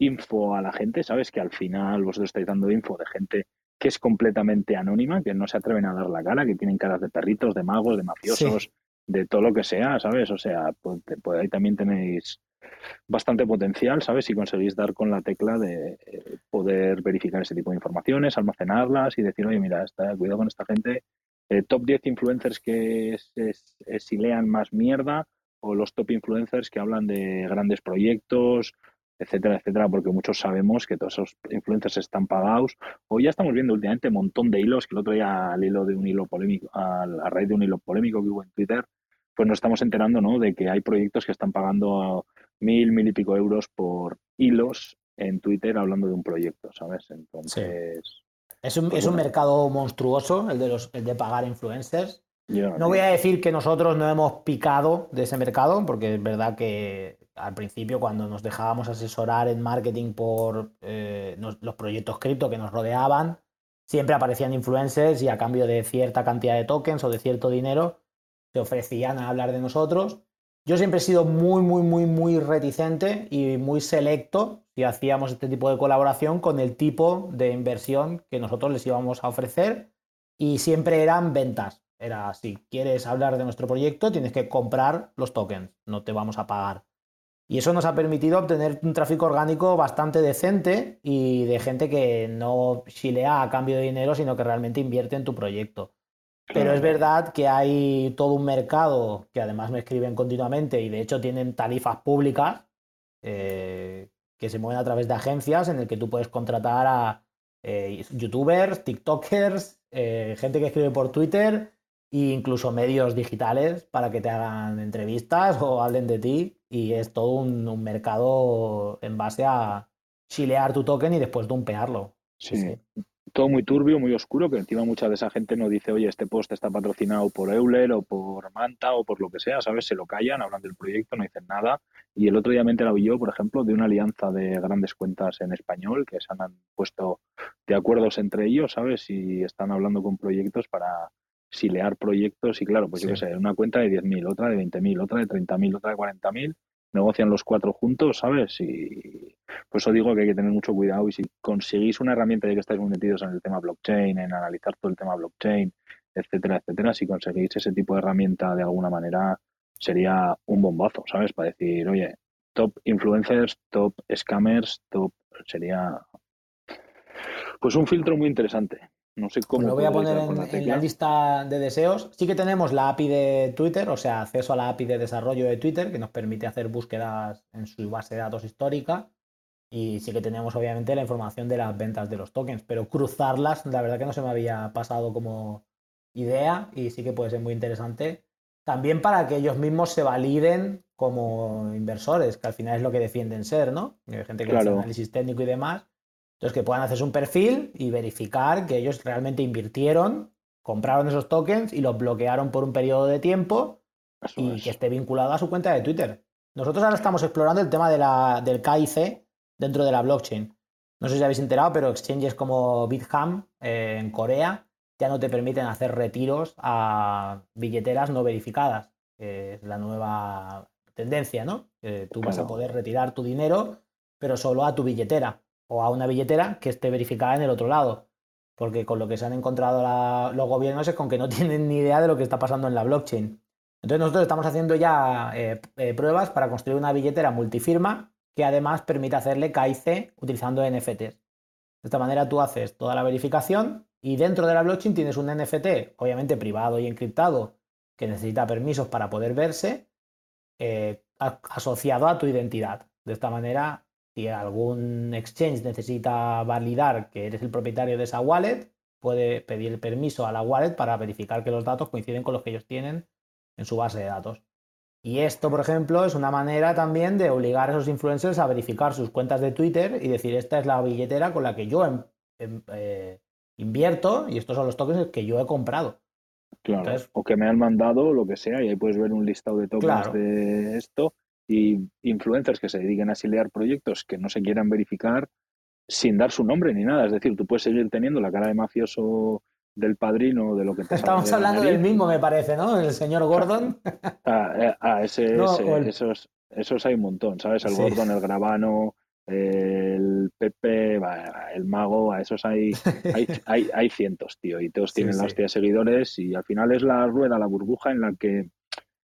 A: info a la gente, ¿sabes? Que al final vosotros estáis dando info de gente que es completamente anónima, que no se atreven a dar la cara, que tienen caras de perritos, de magos, de mafiosos, de todo lo que sea, ¿sabes? O sea, pues, pues ahí también tenéis bastante potencial, ¿sabes? Si conseguís dar con la tecla de eh, poder verificar ese tipo de informaciones, almacenarlas y decir, oye, mira, está, cuidado con esta gente. Eh, top 10 influencers que silean más mierda o los top influencers que hablan de grandes proyectos, etcétera, etcétera, porque muchos sabemos que todos esos influencers están pagados. O ya estamos viendo últimamente un montón de hilos, que el otro día al hilo de un hilo polémico, a, raíz de un hilo polémico que hubo en Twitter, pues nos estamos enterando ¿no? de que hay proyectos que están pagando mil, mil y pico euros por hilos en Twitter hablando de un proyecto, ¿sabes? Entonces.
B: Es un, pues es un mercado monstruoso el de los el de pagar influencers. No voy a decir que nosotros no hemos picado de ese mercado, porque es verdad que al principio cuando nos dejábamos asesorar en marketing por eh, los proyectos cripto que nos rodeaban, siempre aparecían influencers y a cambio de cierta cantidad de tokens o de cierto dinero se ofrecían a hablar de nosotros. Yo siempre he sido muy, muy, muy, muy reticente y muy selecto si hacíamos este tipo de colaboración con el tipo de inversión que nosotros les íbamos a ofrecer y siempre eran ventas. Era, si quieres hablar de nuestro proyecto, tienes que comprar los tokens, no te vamos a pagar. Y eso nos ha permitido obtener un tráfico orgánico bastante decente y de gente que no chilea a cambio de dinero, sino que realmente invierte en tu proyecto. Pero es verdad que hay todo un mercado que además me escriben continuamente y de hecho tienen tarifas públicas eh, que se mueven a través de agencias en el que tú puedes contratar a eh, youtubers, tiktokers, eh, gente que escribe por Twitter e incluso medios digitales para que te hagan entrevistas o hablen de ti y es todo un, mercado en base a chilear tu token y después dumpearlo.
A: Sí. Todo muy turbio, muy oscuro, que encima mucha de esa gente no dice, oye, este post está patrocinado por Euler o por Manta o por lo que sea, ¿sabes? Se lo callan, hablan del proyecto, no dicen nada. Y el otro día me enteraba yo, por ejemplo, de una alianza de grandes cuentas en español que se han puesto de acuerdos entre ellos, ¿sabes? Y están hablando con proyectos para silear proyectos y claro, pues yo qué sé, una cuenta de 10.000, otra de 20.000, otra de 30.000, otra de 40.000, negocian los cuatro juntos, ¿sabes? Y por eso digo que hay que tener mucho cuidado y si conseguís una herramienta ya que estáis muy metidos en el tema blockchain, en analizar todo el tema blockchain, etcétera, etcétera, si conseguís ese tipo de herramienta de alguna manera sería un bombazo, ¿sabes? Para decir, oye, top influencers, top scammers, top sería pues un filtro muy interesante. No sé cómo.
B: lo voy a poner en, la lista de deseos. Sí que tenemos la API de Twitter, o sea, acceso a la API de desarrollo de Twitter, que nos permite hacer búsquedas en su base de datos histórica. Y sí que tenemos, obviamente, la información de las ventas de los tokens, pero cruzarlas, la verdad que no se me había pasado como idea y sí que puede ser muy interesante. También para que ellos mismos se validen como inversores, que al final es lo que defienden ser, ¿no? Hay gente que hace análisis técnico y demás entonces, que puedan hacerse un perfil y verificar que ellos realmente invirtieron, compraron esos tokens y los bloquearon por un periodo de tiempo y que esté vinculado a su cuenta de Twitter. Nosotros ahora estamos explorando el tema de la, del KIC dentro de la blockchain. No sé si habéis enterado, pero exchanges como Bitham eh, en Corea ya no te permiten hacer retiros a billeteras no verificadas. es la nueva tendencia, ¿no? tú vas a poder retirar tu dinero, pero solo a tu billetera o a una billetera que esté verificada en el otro lado. Porque con lo que se han encontrado los gobiernos es con que no tienen ni idea de lo que está pasando en la blockchain. Entonces nosotros estamos haciendo ya eh, eh, pruebas para construir una billetera multifirma que además permite hacerle KIC utilizando NFTs. De esta manera tú haces toda la verificación y dentro de la blockchain tienes un NFT, obviamente privado y encriptado, que necesita permisos para poder verse, eh, asociado a tu identidad. De esta manera si algún exchange necesita validar que eres el propietario de esa wallet, puede pedir permiso a la wallet para verificar que los datos coinciden con los que ellos tienen en su base de datos. Y esto, por ejemplo, es una manera también de obligar a esos influencers a verificar sus cuentas de Twitter y decir, esta es la billetera con la que yo em, em, eh, invierto y estos son los tokens que yo he comprado.
A: Claro, o que me han mandado, lo que sea, y ahí puedes ver un listado de tokens de esto y influencers que se dediquen a silear proyectos que no se quieran verificar sin dar su nombre ni nada. Es decir, tú puedes seguir teniendo la cara de mafioso del padrino de lo que te
B: Estamos hablando del mismo, me parece, ¿no? El señor Gordon.
A: ah, eh, ah ese, esos, esos hay un montón, ¿sabes? El Gordon, el Grabano, el Pepe, el Mago, a esos hay, hay, hay, hay cientos, tío, y todos tienen la hostia de seguidores y al final es la rueda, la burbuja en la que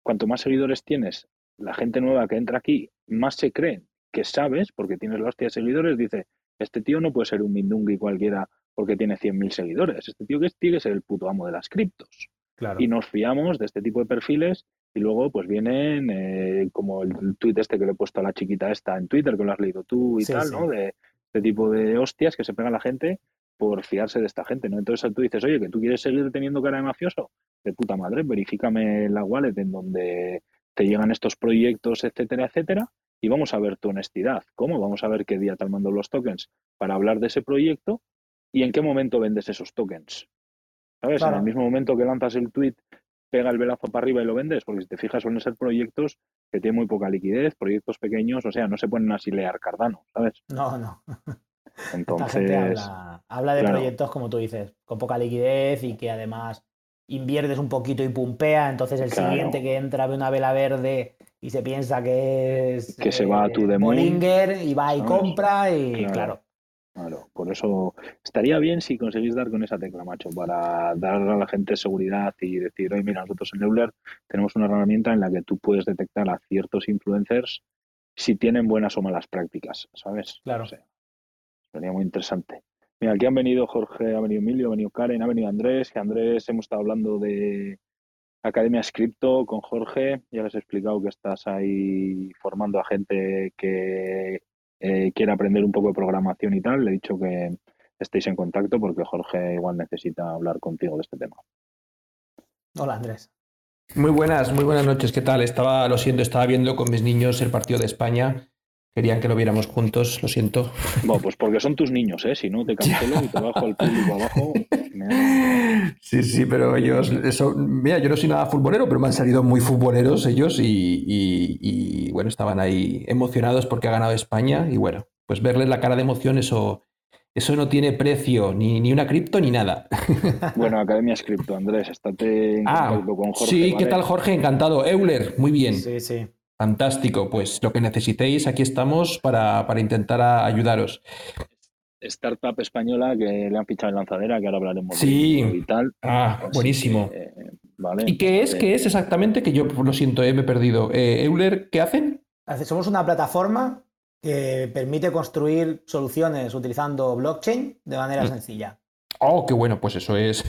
A: cuanto más seguidores tienes, la gente nueva que entra aquí más se cree que sabes, porque tienes la hostia de seguidores, dice, este tío no puede ser un mindungui cualquiera porque tiene 100.000 seguidores. Este tío que tiene que ser el puto amo de las criptos. Y nos fiamos de este tipo de perfiles y luego pues vienen eh, como el, tweet este que le he puesto a la chiquita esta en Twitter, que lo has leído tú y tal, ¿no? De este tipo de hostias que se pega la gente por fiarse de esta gente, ¿no? Entonces tú dices, oye, que tú quieres seguir teniendo cara de mafioso, de puta madre, verifícame la wallet en donde te llegan estos proyectos, etcétera, etcétera, y vamos a ver tu honestidad. ¿Cómo? Vamos a ver qué día te han mandado los tokens para hablar de ese proyecto y en qué momento vendes esos tokens. ¿Sabes? En el mismo momento que lanzas el tweet, pega el velazo para arriba y lo vendes, porque si te fijas suelen ser proyectos que tienen muy poca liquidez, proyectos pequeños, o sea, no se ponen así leer Cardano, ¿sabes?
B: No, no. Entonces, habla, de proyectos, como tú dices, con poca liquidez y que además inviertes un poquito y pumpea, entonces el siguiente que entra ve una vela verde y se piensa que es
A: que se va a tu eh,
B: Bollinger y va y compra y claro.
A: Claro, por eso estaría bien si conseguís dar con esa tecla, macho, para dar a la gente seguridad y decir, oye, mira, nosotros en Euler tenemos una herramienta en la que tú puedes detectar a ciertos influencers si tienen buenas o malas prácticas, ¿sabes?
B: Claro.
A: Sería muy interesante. Mira, aquí han venido Jorge, ha venido Emilio, ha venido Karen, ha venido Andrés, que Andrés hemos estado hablando de Academia Scripto con Jorge, ya les he explicado que estás ahí formando a gente que eh, quiere aprender un poco de programación y tal. Le he dicho que estéis en contacto porque Jorge igual necesita hablar contigo de este tema.
B: Hola Andrés.
E: Muy buenas, muy buenas noches. ¿Qué tal? Estaba, lo siento, estaba viendo con mis niños el partido de España Querían que lo viéramos juntos, lo siento.
A: Bueno, pues porque son tus niños, ¿eh? Si no, te cancelo y te bajo al público abajo.
E: Sí, sí, pero ellos, eso, mira, yo no soy nada futbolero, pero me han salido muy futboleros ellos y, bueno, estaban ahí emocionados porque ha ganado España y bueno, pues verles la cara de emoción, eso, eso no tiene precio, ni, ni una cripto ni nada.
A: Bueno, Academia Cripto, Andrés, estate en
E: ah, con Jorge. Sí, ¿qué tal Jorge? Encantado. Euler, muy bien.
B: Sí, sí.
E: Fantástico, pues lo que necesitéis, aquí estamos para, intentar ayudaros.
A: Startup española que le han fichado en lanzadera, que ahora hablaremos
E: sí.
A: y tal.
E: Ah, buenísimo. ¿Y qué es? ¿Qué es exactamente? Que yo lo siento, eh, me he perdido. Eh, Euler, ¿qué hacen?
B: Somos una plataforma que permite construir soluciones utilizando blockchain de manera mm. sencilla.
E: Oh, qué bueno, pues eso es.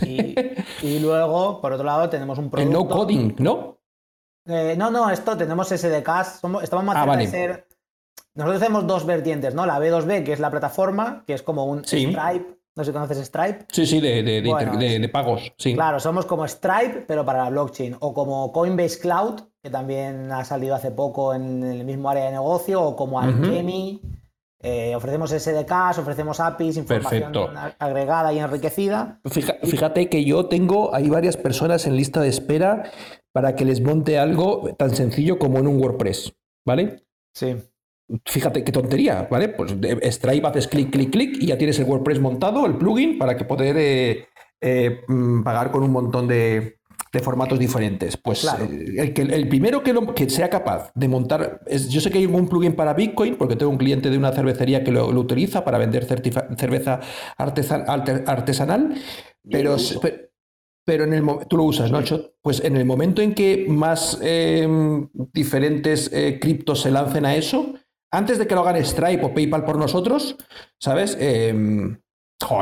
B: Y, luego, por otro lado, tenemos un producto.
E: El no coding, ¿no?
B: Eh, no, no, esto tenemos SDKs, somos, estamos más ah, de ser. Nosotros tenemos dos vertientes, ¿no? La B2B, que es la plataforma, que es como un Stripe. No sé si conoces Stripe.
E: Sí, sí, de, de, pagos. Sí.
B: Claro, somos como Stripe, pero para la blockchain. O como Coinbase Cloud, que también ha salido hace poco en el mismo área de negocio, o como Alchemy. Eh, ofrecemos SDKs, ofrecemos APIs, información agregada y enriquecida.
E: Fíjate que yo tengo, hay varias personas en lista de espera para que les monte algo tan sencillo como en un WordPress, ¿vale?
B: Sí.
E: Fíjate qué tontería, ¿vale? Pues Stripe haces clic, clic, clic y ya tienes el WordPress montado, el plugin, para que poder eh, eh, mm, pagar con un montón de, formatos diferentes. Pues eh, el, primero que, que, sea capaz de montar, es, yo sé que hay un plugin para Bitcoin, porque tengo un cliente de una cervecería que lo, utiliza para vender cerveza artesanal, pero, pero en el tú lo usas, ¿no? Pues en el momento en que más em, diferentes eh, criptos se lancen a eso, antes de que lo hagan Stripe o PayPal por nosotros, ¿sabes? Eh,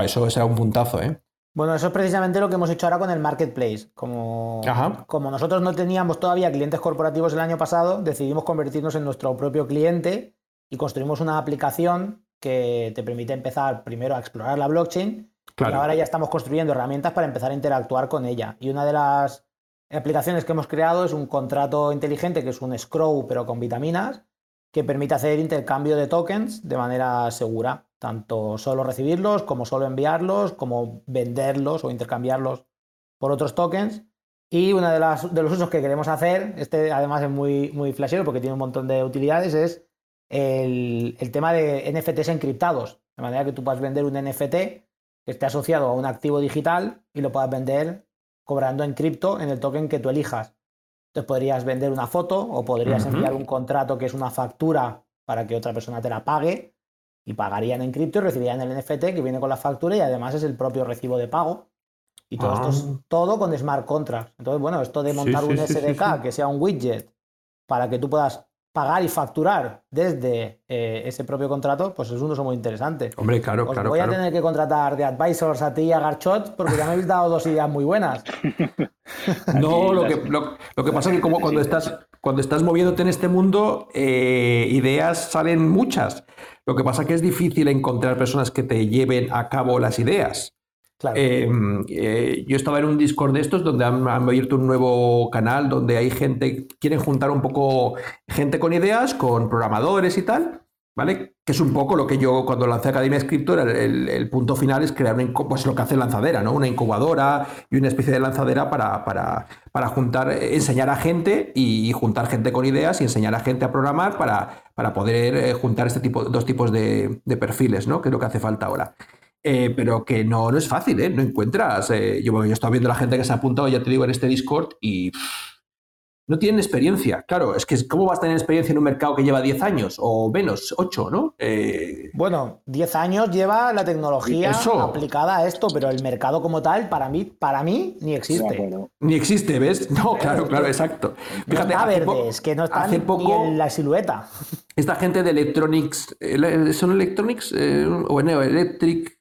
E: eso será un puntazo, ¿eh?
B: Bueno, eso es precisamente lo que hemos hecho ahora con el marketplace. Como, como nosotros no teníamos todavía clientes corporativos el año pasado, decidimos convertirnos en nuestro propio cliente y construimos una aplicación que te permite empezar primero a explorar la blockchain y ahora ya estamos construyendo herramientas para empezar a interactuar con ella. Y una de las aplicaciones que hemos creado es un contrato inteligente que es un scroll pero con vitaminas que permite hacer intercambio de tokens de manera segura, tanto solo recibirlos como solo enviarlos, como venderlos o intercambiarlos por otros tokens. Y uno de, de los usos que queremos hacer, este además es muy, muy flashero porque tiene un montón de utilidades, es el, el tema de NFTs encriptados. De manera que tú puedas vender un NFT que esté asociado a un activo digital y lo puedas vender cobrando en cripto en el token que tú elijas. Entonces podrías vender una foto o podrías enviar un contrato que es una factura para que otra persona te la pague y pagarían en cripto y recibirían el NFT que viene con la factura y además es el propio recibo de pago. Y todo esto es ah. todo con smart contracts. Entonces, bueno, esto de montar un SDK que sea un widget para que tú puedas pagar y facturar desde eh, ese propio contrato, pues es un uso muy interesante.
E: Hombre, claro, claro.
B: Voy a tener que contratar de advisors a ti y a Garchot porque ya me habéis dado dos ideas muy buenas.
E: no, lo que, lo, que, pasa es que como cuando estás, cuando estás moviéndote en este mundo, eh, ideas salen muchas. Lo que pasa es que es difícil encontrar personas que te lleven a cabo las ideas. Em, eh, yo estaba en un Discord de estos donde han, abierto un nuevo canal donde hay gente, quieren juntar un poco gente con ideas, con programadores y tal, ¿vale? Que es un poco lo que yo cuando lancé Academia Scriptor, el, el, punto final es crear una, pues lo que hace Lanzadera, ¿no? Una incubadora y una especie de lanzadera para, para, para juntar, enseñar a gente y, juntar gente con ideas y enseñar a gente a programar para, para poder eh, juntar este tipo, dos tipos de, de perfiles, ¿no? Que es lo que hace falta ahora. Eh, pero que no, no es fácil, ¿eh? No encuentras. Eh, yo, yo he estado viendo la gente que se ha apuntado, ya te digo, en este Discord y no tienen experiencia. Claro, es que ¿cómo vas a tener experiencia en un mercado que lleva 10 años o menos, 8, ¿no?
B: Eh, bueno, 10 años lleva la tecnología aplicada a esto, pero el mercado como tal, para mí, para mí ni existe.
E: Ni existe, ¿ves? No, claro, claro, exacto.
B: Fíjate, no verdes, que no están hace poco, en la silueta.
E: Esta gente de Electronics, ¿son Electronics o Neo Electric?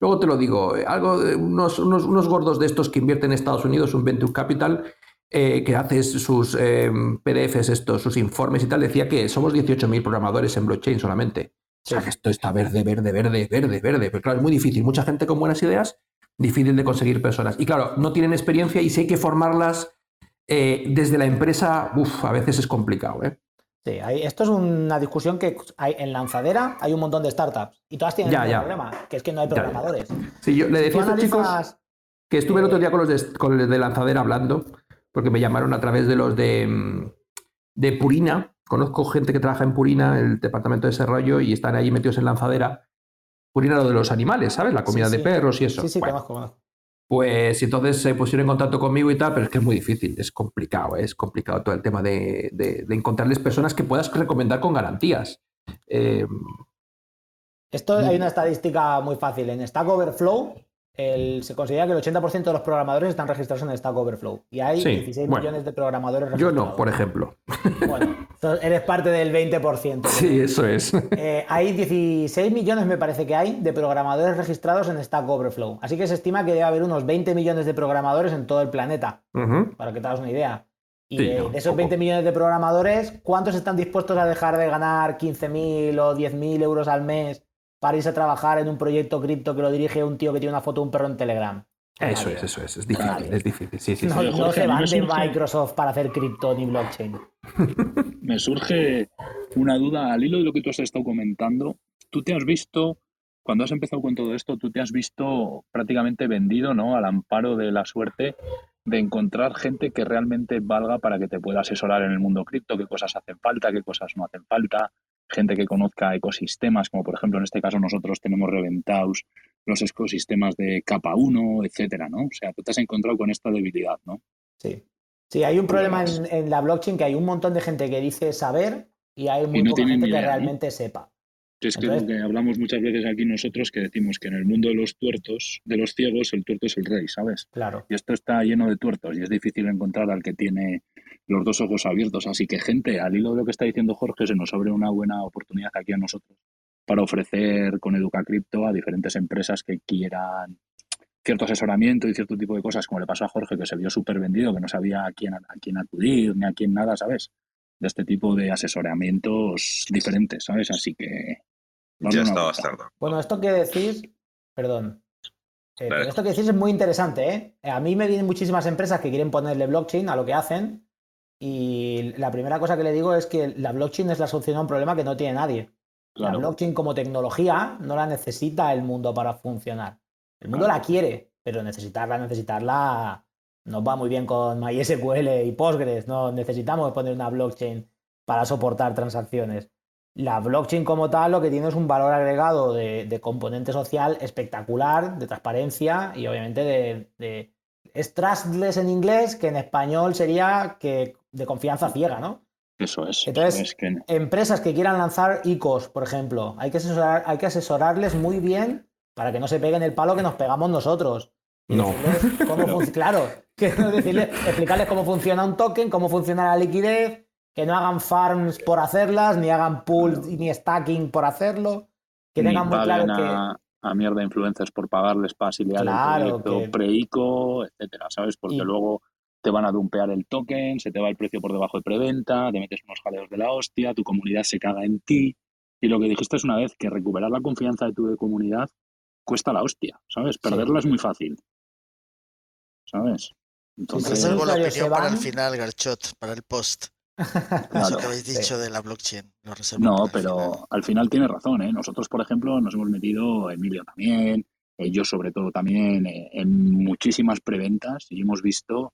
E: Luego te lo digo, eh, algo unos, unos, gordos de estos que invierten en Estados Unidos, un Venture Capital, eh, que hace sus eh, PDFs, estos, sus informes y tal, decía que somos 18.000 programadores en blockchain solamente. O sea, que esto está verde, verde, verde, verde, verde. Pero claro, es muy difícil. Mucha gente con buenas ideas, difícil de conseguir personas. Y claro, no tienen experiencia y si hay que formarlas desde la empresa, uff, a veces es complicado. ¿eh?
B: Sí, esto es una discusión que hay en lanzadera hay un montón de startups y todas tienen el problema, que es que no hay programadores.
E: Sí, yo le decía a estos chicos que estuve el otro día con los, de, con los de lanzadera hablando, porque me llamaron a través de los de, mm, de Purina. Conozco gente que trabaja en Purina, el departamento de desarrollo, y están ahí metidos en lanzadera. Purina lo de los animales, ¿sabes? La comida de perros y eso.
B: Sí, sí, conozco, conozco.
E: Pues entonces se pusieron en contacto conmigo y tal, pero es que es muy difícil, es complicado, es complicado todo el tema de, encontrarles personas que puedas recomendar con garantías. Eh,
B: Esto hay una estadística muy fácil. En Stack Overflow se considera que el 80% de los programadores están registrados en Stack Overflow. Y hay 16 millones de programadores
E: registrados. Yo no, por ejemplo.
B: Bueno, eres parte del 20%.
E: Sí, eso es.
B: Eh, hay 16 millones, me parece que hay, de programadores registrados en Stack Overflow. Así que se estima que debe haber unos 20 millones de programadores en todo el planeta. Para que te hagas una idea. Y de, esos 20 millones de programadores, ¿cuántos están dispuestos a dejar de ganar 15.000 o 10.000 euros al mes para irse a trabajar en un proyecto cripto que lo dirige un tío que tiene una foto de un perro en Telegram.
E: Eso es, eso es, es difícil, es difícil. Sí, sí,
B: no, no se van de Microsoft para hacer cripto ni blockchain.
A: me surge una duda al hilo de lo que tú has estado comentando. Tú te has visto, cuando has empezado con todo esto, tú te has visto prácticamente vendido, ¿no? Al amparo de la suerte de encontrar gente que realmente valga para que te pueda asesorar en el mundo cripto, qué cosas hacen falta, qué cosas no hacen falta, gente que conozca ecosistemas, como por ejemplo en este caso nosotros tenemos reventados los ecosistemas de capa 1, etcétera, ¿no? O sea, tú te has encontrado con esta debilidad, ¿no?
B: Sí. Sí, hay un problema en, la blockchain que hay un montón de gente que dice saber y hay muy poca gente que realmente sepa.
A: Es que lo que hablamos muchas veces aquí nosotros que decimos que en el mundo de los tuertos, de los ciegos, el tuerto es el rey, ¿sabes?
B: Claro.
A: Y esto está lleno de tuertos y es difícil encontrar al que tiene los dos ojos abiertos. Así que, gente, al hilo de lo que está diciendo Jorge, se nos abre una buena oportunidad aquí a nosotros para ofrecer con EducaCrypto a diferentes empresas que quieran cierto asesoramiento y cierto tipo de cosas, como le pasó a Jorge, que se vio súper vendido, que no sabía a quién, a quién acudir ni a quién nada, ¿sabes? de este tipo de asesoramientos diferentes, ¿sabes? Así que...
F: Ya está bastante.
B: Bueno, esto que decís, perdón, eh, esto que decís es muy interesante, ¿eh? A mí me vienen muchísimas empresas que quieren ponerle blockchain a lo que hacen y la primera cosa que le digo es que la blockchain es la solución a un problema que no tiene nadie. La blockchain como tecnología no la necesita el mundo para funcionar. El mundo la quiere, pero necesitarla, necesitarla nos va muy bien con MySQL y Postgres, no necesitamos poner una blockchain para soportar transacciones. La blockchain como tal lo que tiene es un valor agregado de, componente social espectacular, de transparencia y obviamente de, de, Es trustless en inglés, que en español sería que de confianza ciega, ¿no?
A: Eso es.
B: Entonces, empresas que quieran lanzar ICOs, por ejemplo, hay que, hay que asesorarles muy bien para que no se peguen el palo que nos pegamos nosotros.
E: No.
B: claro, explicarles cómo funciona un token, cómo funciona la liquidez, que no hagan farms por hacerlas, ni hagan pools ni stacking por hacerlo. Que tengan muy claro que
A: a mierda influencers por pagarles para asiliar el proyecto pre-ICO, etcétera, ¿sabes? Porque luego te van a dumpear el token, se te va el precio por debajo de preventa, te metes unos jaleos de la hostia, tu comunidad se caga en ti. Y lo que dijiste es una vez que recuperar la confianza de tu comunidad cuesta la hostia, ¿sabes? Perderla es muy fácil. ¿Sabes?
D: Entonces, sí, la opinión para el final, Garchot, para el post. Eso que habéis dicho de la blockchain.
A: no, pero al final tiene razón. ¿eh? Nosotros, por ejemplo, nos hemos metido, Emilio también, eh, yo sobre todo también, eh, en muchísimas preventas y hemos visto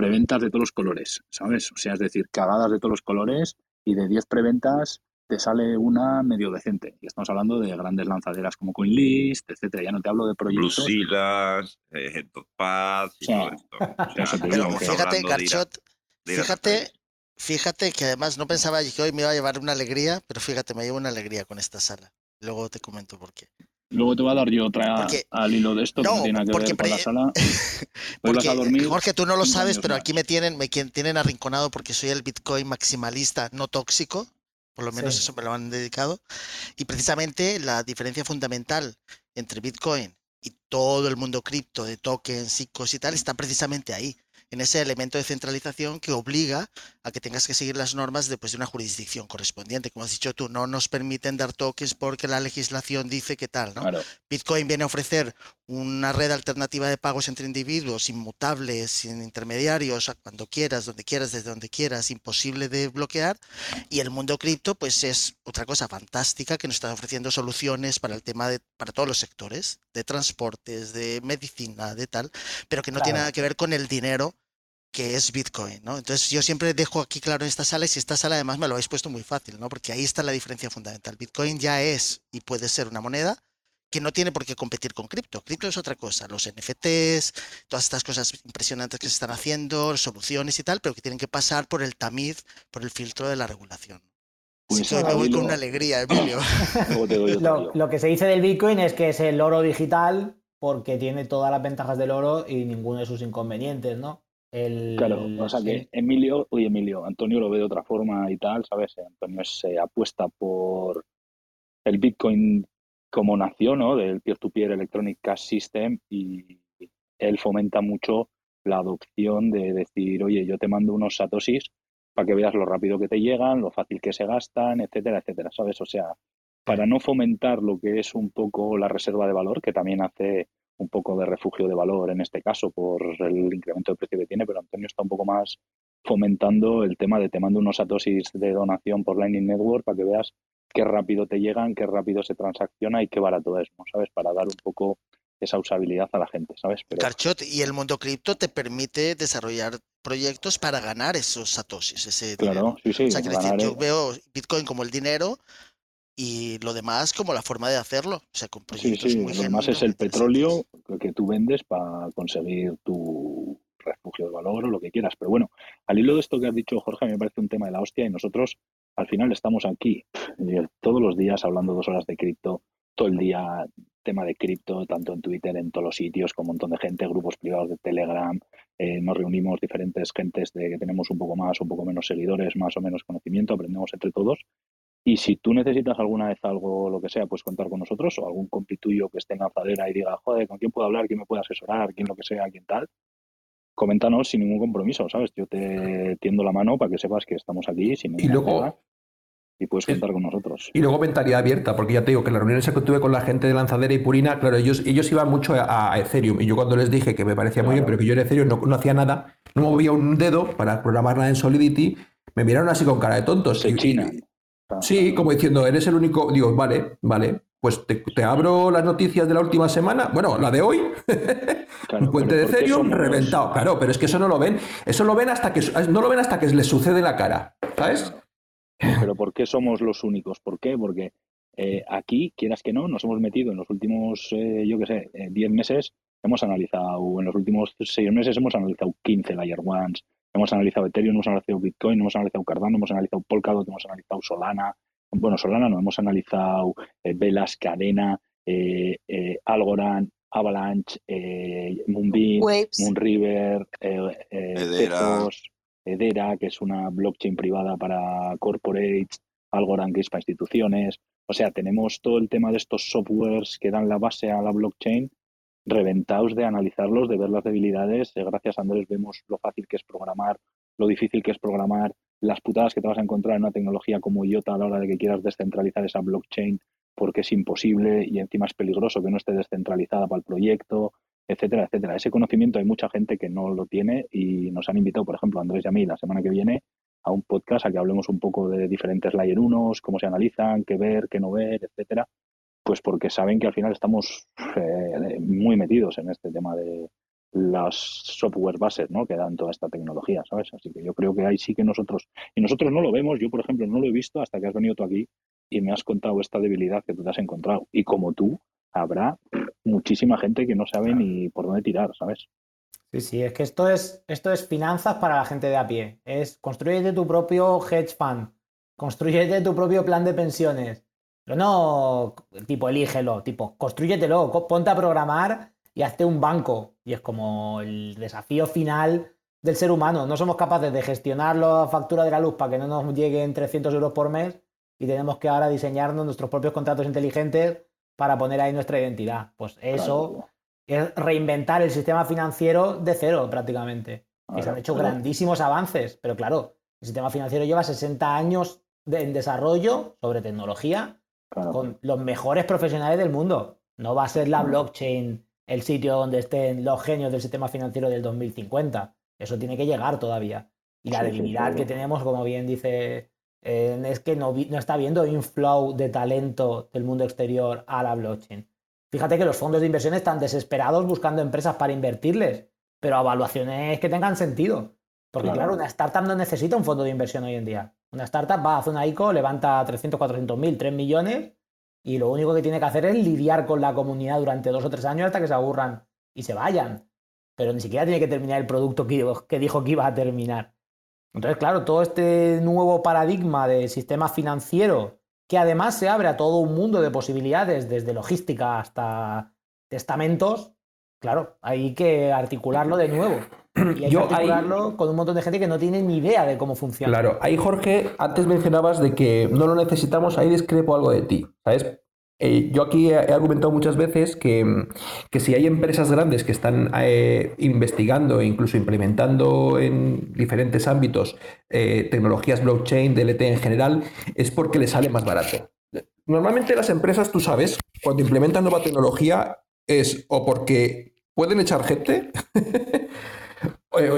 A: preventas de todos los colores, ¿sabes? O sea, es decir, cagadas de todos los colores y de 10 preventas te sale una medio decente. Y estamos hablando de grandes lanzaderas como CoinList, etcétera. Ya no te hablo de proyectos.
F: Bluesilas, eh, Topaz y todo esto.
D: O sea, pero fíjate, Garchot, fíjate Fíjate que además no pensaba que hoy me iba a llevar una alegría, pero fíjate, me llevo una alegría con esta sala. Luego te comento por qué.
A: Luego te voy a dar yo otra al hilo de esto que no tiene que ver con la sala.
D: porque, a dormir. Jorge, tú no lo sabes, pero aquí me tienen, me tienen arrinconado porque soy el Bitcoin maximalista no tóxico. Por lo menos eso me lo han dedicado. Y precisamente la diferencia fundamental entre Bitcoin y todo el mundo cripto de tokens, ICOs y tal está precisamente ahí en ese elemento de centralización que obliga a que tengas que seguir las normas después de una jurisdicción correspondiente. Como has dicho tú, no nos permiten dar tokens porque la legislación dice que tal, ¿no? Bitcoin viene a ofrecer una red alternativa de pagos entre individuos, inmutables, sin intermediarios, cuando quieras, donde quieras, desde donde quieras, imposible de bloquear. Y el mundo cripto, pues es otra cosa fantástica que nos está ofreciendo soluciones para el tema de, para todos los sectores, de transportes, de medicina, de tal, pero que no tiene nada que ver con el dinero que es Bitcoin, ¿no? Entonces yo siempre dejo aquí claro en esta sala, y si esta sala además me lo habéis puesto muy fácil, ¿no? Porque ahí está la diferencia fundamental. Bitcoin ya es y puede ser una moneda que no tiene por qué competir con cripto. Cripto es otra cosa, los NFTs, todas estas cosas impresionantes que se están haciendo, soluciones y tal, pero que tienen que pasar por el tamiz, por el filtro de la regulación. Pues me voy con una alegría, Emilio.
B: lo, lo que se dice del Bitcoin es que es el oro digital porque tiene todas las ventajas del oro y ninguno de sus inconvenientes, ¿no?
A: Claro, o sea que Emilio, oye Emilio, Antonio lo ve de otra forma y tal, ¿sabes? Antonio se apuesta por el Bitcoin como nación, ¿no? Del peer-to-peer Electronic Cash System y él fomenta mucho la adopción de decir, oye, yo te mando unos satoshis para que veas lo rápido que te llegan, lo fácil que se gastan, etcétera, etcétera, ¿sabes? O sea, para no fomentar lo que es un poco la reserva de valor, que también hace un poco de refugio de valor en este caso por el incremento de precio que tiene, pero Antonio está un poco más fomentando el tema de te mando unos atosis de donación por Lightning Network para que veas qué rápido te llegan, qué rápido se transacciona y qué barato es, ¿no? ¿Sabes? Para dar un poco esa usabilidad a la gente, ¿sabes?
D: Pero... Carchot, y el mundo cripto te permite desarrollar proyectos para ganar esos satosis, ese
A: claro, sí, sí.
D: O sea, que decir, yo veo Bitcoin como el dinero y lo demás como la forma de hacerlo. O sea, con
A: sí, sí, lo demás es el petróleo que tú vendes para conseguir tu refugio de valor o lo que quieras. Pero bueno, al hilo de esto que has dicho, Jorge, me parece un tema de la hostia y nosotros al final estamos aquí todos los días hablando dos horas de cripto, todo el día tema de cripto, tanto en Twitter, en todos los sitios, con un montón de gente, grupos privados de Telegram, eh, nos reunimos diferentes gentes de que tenemos un poco más, un poco menos seguidores, más o menos conocimiento, aprendemos entre todos y si tú necesitas alguna vez algo, lo que sea, puedes contar con nosotros o algún compi tuyo que esté en la y diga, joder, ¿con quién puedo hablar? ¿Quién me puede asesorar? ¿Quién lo que sea? ¿Quién tal? Coméntanos sin ningún compromiso, ¿sabes? Yo te tiendo la mano para que sepas que estamos aquí sin
E: y luego
A: y puedes contar con nosotros.
E: Y luego mentalidad abierta, porque ya te digo que las reuniones que tuve con la gente de Lanzadera y Purina, claro, ellos, ellos iban mucho a, Ethereum y yo cuando les dije que me parecía muy bien, pero que yo en Ethereum no, no, hacía nada, no movía un dedo para programar nada en Solidity, me miraron así con cara de tontos.
A: En China.
E: Sí, como diciendo, eres el único. Digo, vale, vale. Pues te, abro las noticias de la última semana. Bueno, la de hoy. un puente de Ethereum reventado. Claro, pero es que eso no lo ven. Eso lo ven hasta que no lo ven hasta que les sucede la cara. ¿Sabes?
A: Pero ¿por qué somos los únicos? ¿Por qué? Porque eh, aquí, quieras que no, nos hemos metido en los últimos, eh, yo qué sé, 10 eh, meses, hemos analizado, en los últimos 6 meses hemos analizado 15 Layer Ones, Hemos analizado Ethereum, hemos analizado Bitcoin, hemos analizado Cardano, hemos analizado Polkadot, hemos analizado Solana. Bueno, Solana no, hemos analizado eh, Velas, Cadena, eh, eh, Algorand, Avalanche, Moonbeam, Moonriver,
F: Hedera.
A: Edera, que es una blockchain privada para corporates, Algorand, que es para instituciones. O sea, tenemos todo el tema de estos softwares que dan la base a la blockchain reventados de analizarlos, de ver las debilidades. Gracias a Andrés vemos lo fácil que es programar, lo difícil que es programar, las putadas que te vas a encontrar en una tecnología como IOTA a la hora de que quieras descentralizar esa blockchain porque es imposible y encima es peligroso que no esté descentralizada para el proyecto, etcétera, etcétera. Ese conocimiento hay mucha gente que no lo tiene y nos han invitado, por ejemplo, Andrés y a mí la semana que viene a un podcast a que hablemos un poco de diferentes layer 1, cómo se analizan, qué ver, qué no ver, etcétera, pues porque saben que al final estamos eh, muy metidos en este tema de las software bases ¿no? que dan toda esta tecnología, ¿sabes? Así que yo creo que ahí sí que nosotros, y nosotros no lo vemos, yo por ejemplo no lo he visto hasta que has venido tú aquí y me has contado esta debilidad que tú te has encontrado. Y como tú, habrá muchísima gente que no sabe ni por dónde tirar, ¿sabes?
B: Sí, sí, es que esto es, esto es finanzas para la gente de a pie. Es construyete tu propio hedge fund, construyete tu propio plan de pensiones. Pero no, tipo, elígelo, tipo, construyetelo, ponte a programar y hazte un banco. Y es como el desafío final del ser humano. No somos capaces de gestionar la factura de la luz para que no nos lleguen 300 euros por mes y tenemos que ahora diseñarnos nuestros propios contratos inteligentes para poner ahí nuestra identidad. Pues eso es reinventar el sistema financiero de cero prácticamente. que se han hecho grandísimos avances, pero claro, el sistema financiero lleva 60 años en desarrollo sobre tecnología con los mejores profesionales del mundo. No va a ser la blockchain el sitio donde estén los genios del sistema financiero del 2050. Eso tiene que llegar todavía. Y la debilidad que tenemos, como bien dice, eh, es que no, no está habiendo inflow de talento del mundo exterior a la blockchain. Fíjate que los fondos de inversión están desesperados buscando empresas para invertirles, pero evaluaciones que tengan sentido. Porque claro. una startup no necesita un fondo de inversión hoy en día. Una startup va a hacer una ICO, levanta 300, 400 mil, 3 millones y lo único que tiene que hacer es lidiar con la comunidad durante dos o tres años hasta que se aburran y se vayan. Pero ni siquiera tiene que terminar el producto que dijo que iba a terminar. Entonces, claro, todo este nuevo paradigma de sistema financiero que además se abre a todo un mundo de posibilidades, desde logística hasta testamentos, claro, hay que articularlo de nuevo. Y hay que articularlo con un montón de gente que no tiene ni idea de cómo funciona.
E: Claro, ahí Jorge, antes mencionabas de que no lo necesitamos, ahí discrepo algo de ti, ¿sabes? Eh, yo aquí he, argumentado muchas veces que, si hay empresas grandes que están eh, investigando e incluso implementando en diferentes ámbitos eh, tecnologías blockchain, DLT en general, es porque les sale más barato. Normalmente las empresas, tú sabes, cuando implementan nueva tecnología es o porque pueden echar gente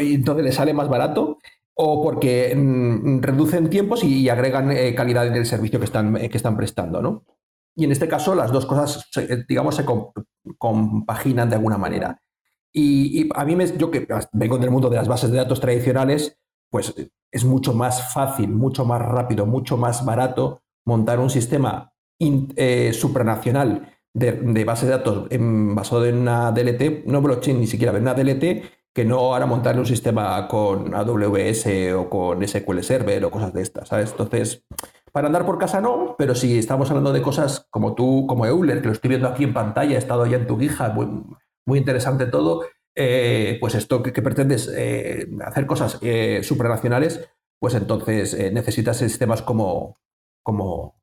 E: y entonces les sale más barato, o porque mm, reducen tiempos y, agregan calidad en el servicio que están, que están prestando, ¿no? Y en este caso las dos cosas, digamos, se compaginan de alguna manera. Y, a mí, me, yo que vengo del mundo de las bases de datos tradicionales, pues es mucho más fácil, mucho más rápido, mucho más barato montar un sistema eh, supranacional de, de bases de datos basado en una DLT, no blockchain ni siquiera, en una DLT, que no ahora montarle un sistema con AWS o con SQL Server o cosas de estas, ¿sabes? Entonces, para andar por casa no, pero si estamos hablando de cosas como tú, como Euler, que lo estoy viendo aquí en pantalla, he estado ya en tu guija, muy, interesante todo, eh, pues esto que, pretendes eh, hacer cosas eh, supranacionales, pues entonces necesitas sistemas como, como,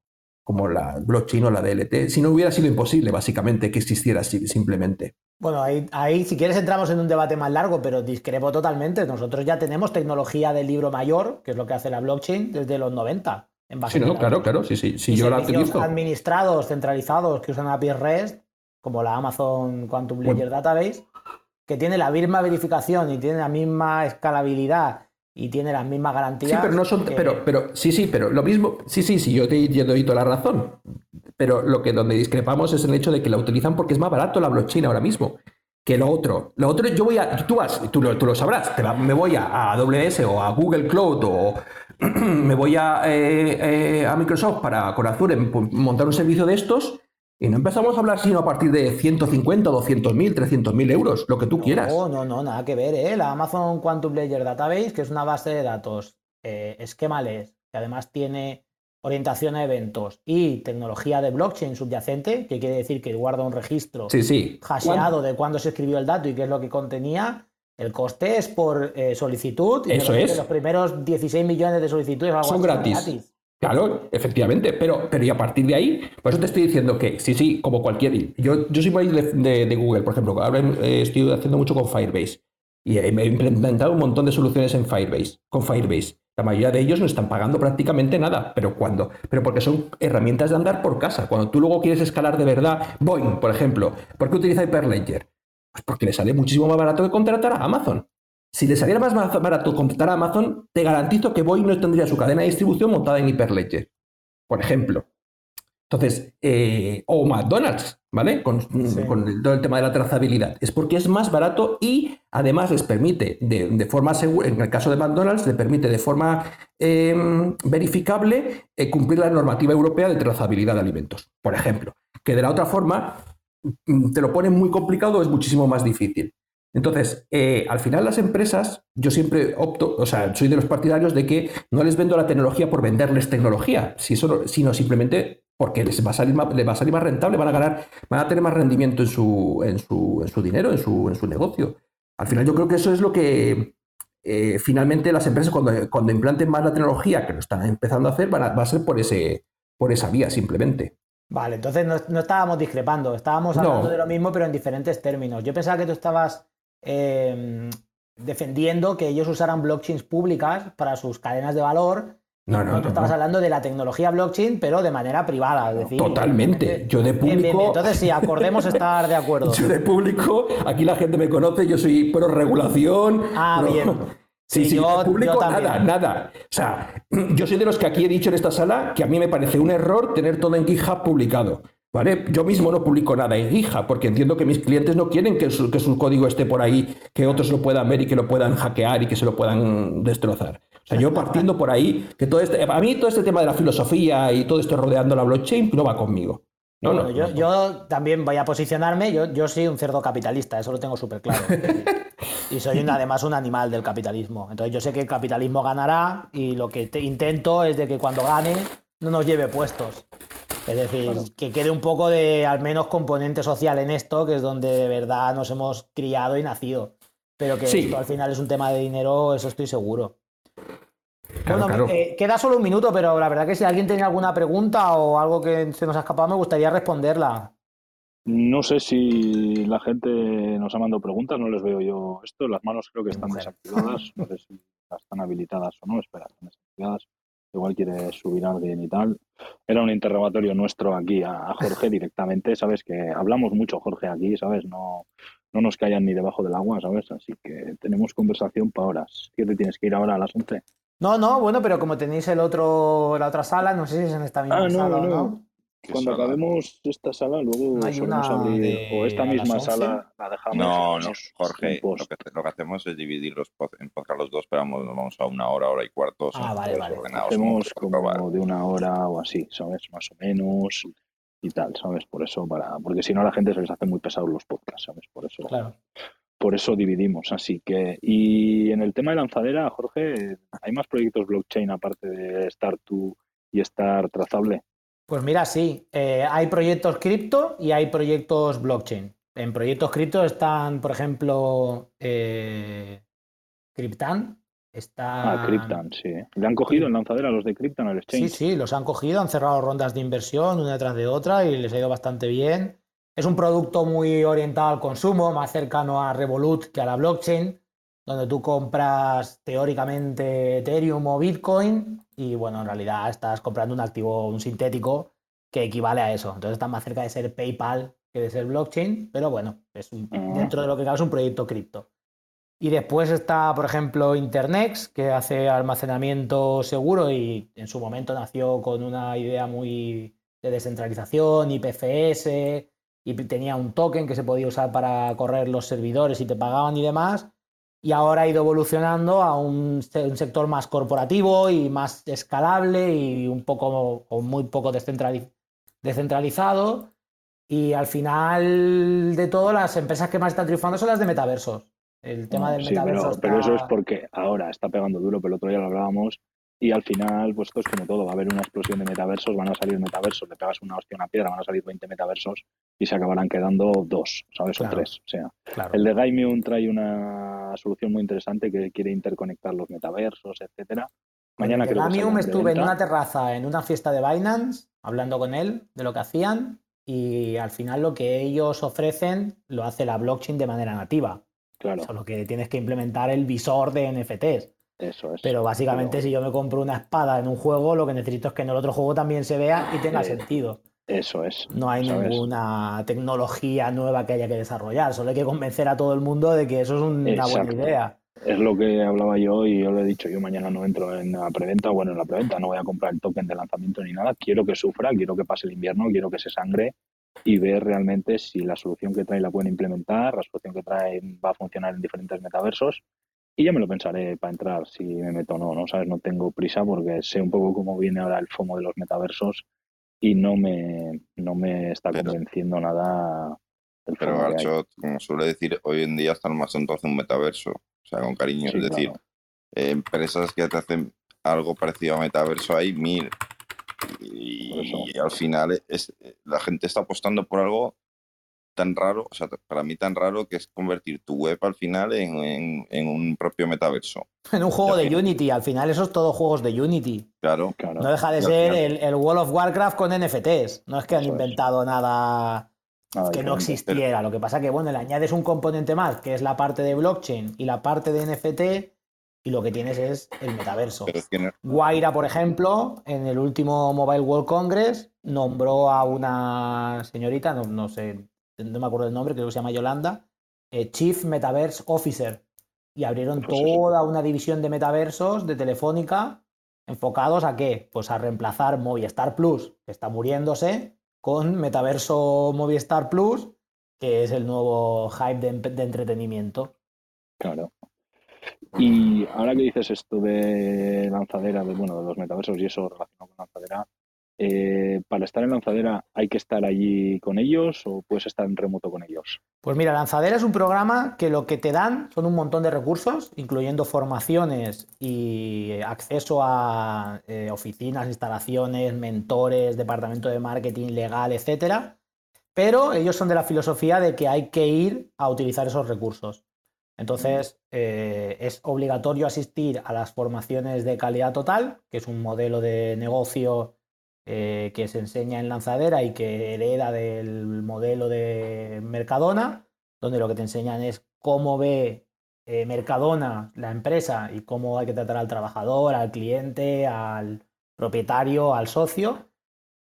E: como la blockchain o la DLT. Si no hubiera sido imposible, básicamente, que existiera simplemente.
B: Bueno, ahí, ahí si quieres entramos en un debate más largo, pero discrepo totalmente. Nosotros ya tenemos tecnología del libro mayor, que es lo que hace la blockchain, desde los 90
E: sí, no, claro, claro, sí, sí. Si yo la utilizo.
B: administrados, centralizados, que usan API REST, como la Amazon Quantum Ledger Database, que tiene la misma verificación y tiene la misma escalabilidad y tiene las mismas garantías.
E: Sí, pero no son. Pero, pero, sí, sí, pero lo mismo. Sí, sí, sí, yo te, doy toda la razón. Pero lo que donde discrepamos es el hecho de que la utilizan porque es más barato la blockchain ahora mismo que lo otro. Lo otro, yo voy a. Tú vas, tú lo, tú lo sabrás. me voy a AWS o a Google Cloud o, me voy a, eh, eh, a, Microsoft para con Azure montar un servicio de estos y no empezamos a hablar sino a partir de 150, 200 mil, 300 mil euros, lo que tú quieras.
B: No, no, no, nada que ver, ¿eh? La Amazon Quantum Ledger Database, que es una base de datos eh, esquemales, que además tiene orientación a eventos y tecnología de blockchain subyacente, que quiere decir que guarda un registro
E: sí, sí.
B: hasheado de cuándo se escribió el dato y qué es lo que contenía, El coste es por eh, solicitud.
E: Y Eso es.
B: Los primeros 16 millones de solicitudes
E: son gratis. Claro, efectivamente, pero, pero y a partir de ahí, por eso te estoy diciendo que sí, sí, como cualquier. Yo, yo soy muy de, de, Google, por ejemplo, ahora estoy haciendo mucho con Firebase y he implementado un montón de soluciones en Firebase, con Firebase. La mayoría de ellos no están pagando prácticamente nada, pero cuando, pero porque son herramientas de andar por casa. Cuando tú luego quieres escalar de verdad, Boeing, por ejemplo, ¿por qué utiliza Hyperledger? Pues porque le sale muchísimo más barato que contratar a Amazon. Si le saliera más barato contratar a Amazon, te garantizo que Boeing no tendría su cadena de distribución montada en Hyperledger, por ejemplo. Entonces, eh, o McDonald's, ¿vale? Con, todo el tema de la trazabilidad. Es porque es más barato y además les permite, de, forma segura, en el caso de McDonald's, le permite de forma em, verificable eh, cumplir la normativa europea de trazabilidad de alimentos, por ejemplo. Que de la otra forma mm, te lo ponen muy complicado, es muchísimo más difícil. Entonces, eh, al final las empresas, yo siempre opto, o sea, soy de los partidarios de que no les vendo la tecnología por venderles tecnología, sino simplemente porque les va a salir más, va a salir más rentable, van a ganar, van a tener más rendimiento en su, en su, en su dinero, en su, en su negocio. Al final yo creo que eso es lo que eh, finalmente las empresas cuando, cuando, implanten más la tecnología, que lo están empezando a hacer, van a, va a ser por, ese, por esa vía simplemente.
B: Vale, entonces no, estábamos discrepando, estábamos hablando de lo mismo pero en diferentes términos. Yo pensaba que tú estabas em, defendiendo que ellos usaran blockchains públicas para sus cadenas de valor
E: no, no, no.
B: Estabas hablando de la tecnología blockchain, pero de manera privada. decir,
E: Totalmente. Yo de público.
B: Entonces, sí, acordemos estar de acuerdo.
E: Yo de público, aquí la gente me conoce, yo soy pro regulación.
B: Ah, bien.
E: Sí, sí, yo, público, nada, nada. O sea, yo soy de los que aquí he dicho en esta sala que a mí me parece un error tener todo en GitHub publicado. ¿Vale? Yo mismo no publico nada en GitHub porque entiendo que mis clientes no quieren que su, que su código esté por ahí, que otros lo puedan ver y que lo puedan hackear y que se lo puedan destrozar sea, yo partiendo por ahí, que todo este, a mí todo este tema de la filosofía y todo esto rodeando la blockchain no va conmigo. No, no,
B: yo, también voy a posicionarme, yo, yo soy un cerdo capitalista, eso lo tengo súper claro. y soy además un animal del capitalismo. Entonces yo sé que el capitalismo ganará y lo que intento es de que cuando gane no nos lleve puestos. Es decir, que quede un poco de al menos componente social en esto, que es donde de verdad nos hemos criado y nacido. Pero que esto al final es un tema de dinero, eso estoy seguro bueno, eh, queda solo un minuto, pero la verdad que si alguien tiene alguna pregunta o algo que se nos ha escapado, me gustaría responderla.
A: No sé si la gente nos ha mandado preguntas, no les veo yo esto. Las manos creo que están desactivadas. No sé si están habilitadas o no. Espera, están desactivadas. Igual quiere subir alguien y tal. Era un interrogatorio nuestro aquí a, Jorge directamente. Sabes que hablamos mucho, Jorge, aquí, ¿sabes? No, no nos callan ni debajo del agua, ¿sabes? Así que tenemos conversación para horas. ¿Qué te tienes que ir ahora a las 11?
B: No, no, bueno, pero como tenéis el otro, la otra sala, no sé si es en esta misma ah, sala o no.
A: Cuando acabemos esta sala, luego Hay una abrir, o esta misma sala la dejamos.
F: No, no, Jorge, lo que, lo que, hacemos es dividir los en podcast los dos, pero vamos, vamos a una hora, hora y cuarto.
B: Ah, vale, vale.
A: Hacemos como de una hora o así, ¿sabes? Más o menos y tal, ¿sabes? Por eso, para, porque si no a la gente se les hace muy pesados los podcasts, ¿sabes? Por eso.
B: Claro
A: por eso dividimos. Así que, y en el tema de lanzadera, Jorge, ¿hay más proyectos blockchain aparte de Start2 y Start Trazable?
B: Pues mira, sí, eh, hay proyectos cripto y hay proyectos blockchain. En proyectos cripto están, por ejemplo, eh, Cryptan. Está...
A: Ah, Cryptan, sí. ¿Le han cogido en lanzadera los de Cryptan al exchange?
B: Sí, sí, los han cogido, han cerrado rondas de inversión una detrás de otra y les ha ido bastante bien. Es un producto muy orientado al consumo, más cercano a Revolut que a la blockchain, donde tú compras teóricamente Ethereum o Bitcoin y bueno, en realidad estás comprando un activo, un sintético que equivale a eso. Entonces está más cerca de ser PayPal que de ser blockchain, pero bueno, es mm. dentro de lo que cabe es un proyecto cripto. Y después está, por ejemplo, Internex, que hace almacenamiento seguro y en su momento nació con una idea muy de descentralización, IPFS, y tenía un token que se podía usar para correr los servidores y te pagaban y demás. Y ahora ha ido evolucionando a un, sector más corporativo y más escalable y un poco o muy poco descentralizado. Y al final de todo, las empresas que más están triunfando son las de metaversos. El tema del metaverso.
A: Pero, pero, eso es porque ahora está pegando duro, pero el otro día lo hablábamos y al final, pues esto es como todo, va a haber una explosión de metaversos, van a salir metaversos, le pegas una hostia a una piedra, van a salir 20 metaversos y se acabarán quedando dos, ¿sabes? o tres. O sea, el de Daimion trae una solución muy interesante que quiere interconectar los metaversos, etcétera. Mañana
B: creo que me estuve en una terraza, en una fiesta de Binance, hablando con él de lo que hacían y al final lo que ellos ofrecen lo hace la blockchain de manera nativa. Claro. Solo que tienes que implementar el visor de NFTs.
A: Eso es.
B: Pero básicamente si yo me compro una espada en un juego, lo que necesito es que en el otro juego también se vea y tenga sentido.
A: Eso es.
B: No hay ninguna tecnología nueva que haya que desarrollar, solo hay que convencer a todo el mundo de que eso es una buena idea.
A: Es lo que hablaba yo y yo lo he dicho, yo mañana no entro en la preventa, bueno, en la preventa no voy a comprar el token de lanzamiento ni nada, quiero que sufra, quiero que pase el invierno, quiero que se sangre y ver realmente si la solución que trae la pueden implementar, la solución que trae va a funcionar en diferentes metaversos y ya me lo pensaré para entrar si me meto o no, ¿no? ¿Sabes? No tengo prisa porque sé un poco cómo viene ahora el FOMO de los metaversos y no me, no me está convenciendo nada.
F: El pero Archot, como suele decir, hoy en día están más entonces un metaverso, o sea, con cariño. es decir, eh, empresas que te hacen algo parecido a metaverso hay mil. Y, al final es, la gente está apostando por algo tan raro, o sea, para mí tan raro que es convertir tu web al final en, un propio metaverso.
B: En un juego de Unity, al final esos todos juegos de Unity.
F: Claro, claro.
B: No deja de ser el, World of Warcraft con NFTs. No es que han inventado nada que no existiera. Lo que pasa que, bueno, le añades un componente más, que es la parte de blockchain y la parte de NFT, y lo que tienes es el metaverso. Guaira, por ejemplo, en el último Mobile World Congress nombró a una señorita, no, no sé, no me acuerdo el nombre, creo que se llama Yolanda, eh, Chief Metaverse Officer. Y abrieron pues toda una división de metaversos de Telefónica enfocados a qué? Pues a reemplazar Movistar Plus, que está muriéndose, con Metaverso Movistar Plus, que es el nuevo hype de, de entretenimiento.
A: Claro. Y ahora que dices esto de lanzadera, de, bueno, de los metaversos y eso relacionado con lanzadera, eh, ¿para estar en Lanzadera hay que estar allí con ellos o puedes estar en remoto con ellos?
B: Pues mira, Lanzadera es un programa que lo que te dan son un montón de recursos, incluyendo formaciones y acceso a eh, oficinas, instalaciones, mentores, departamento de marketing, legal, etcétera. Pero ellos son de la filosofía de que hay que ir a utilizar esos recursos. Entonces, eh, es obligatorio asistir a las formaciones de calidad total, que es un modelo de negocio eh, que se enseña en Lanzadera y que hereda del modelo de Mercadona, donde lo que te enseñan es cómo ve eh, Mercadona, la empresa, y cómo hay que tratar al trabajador, al cliente, al propietario, al socio.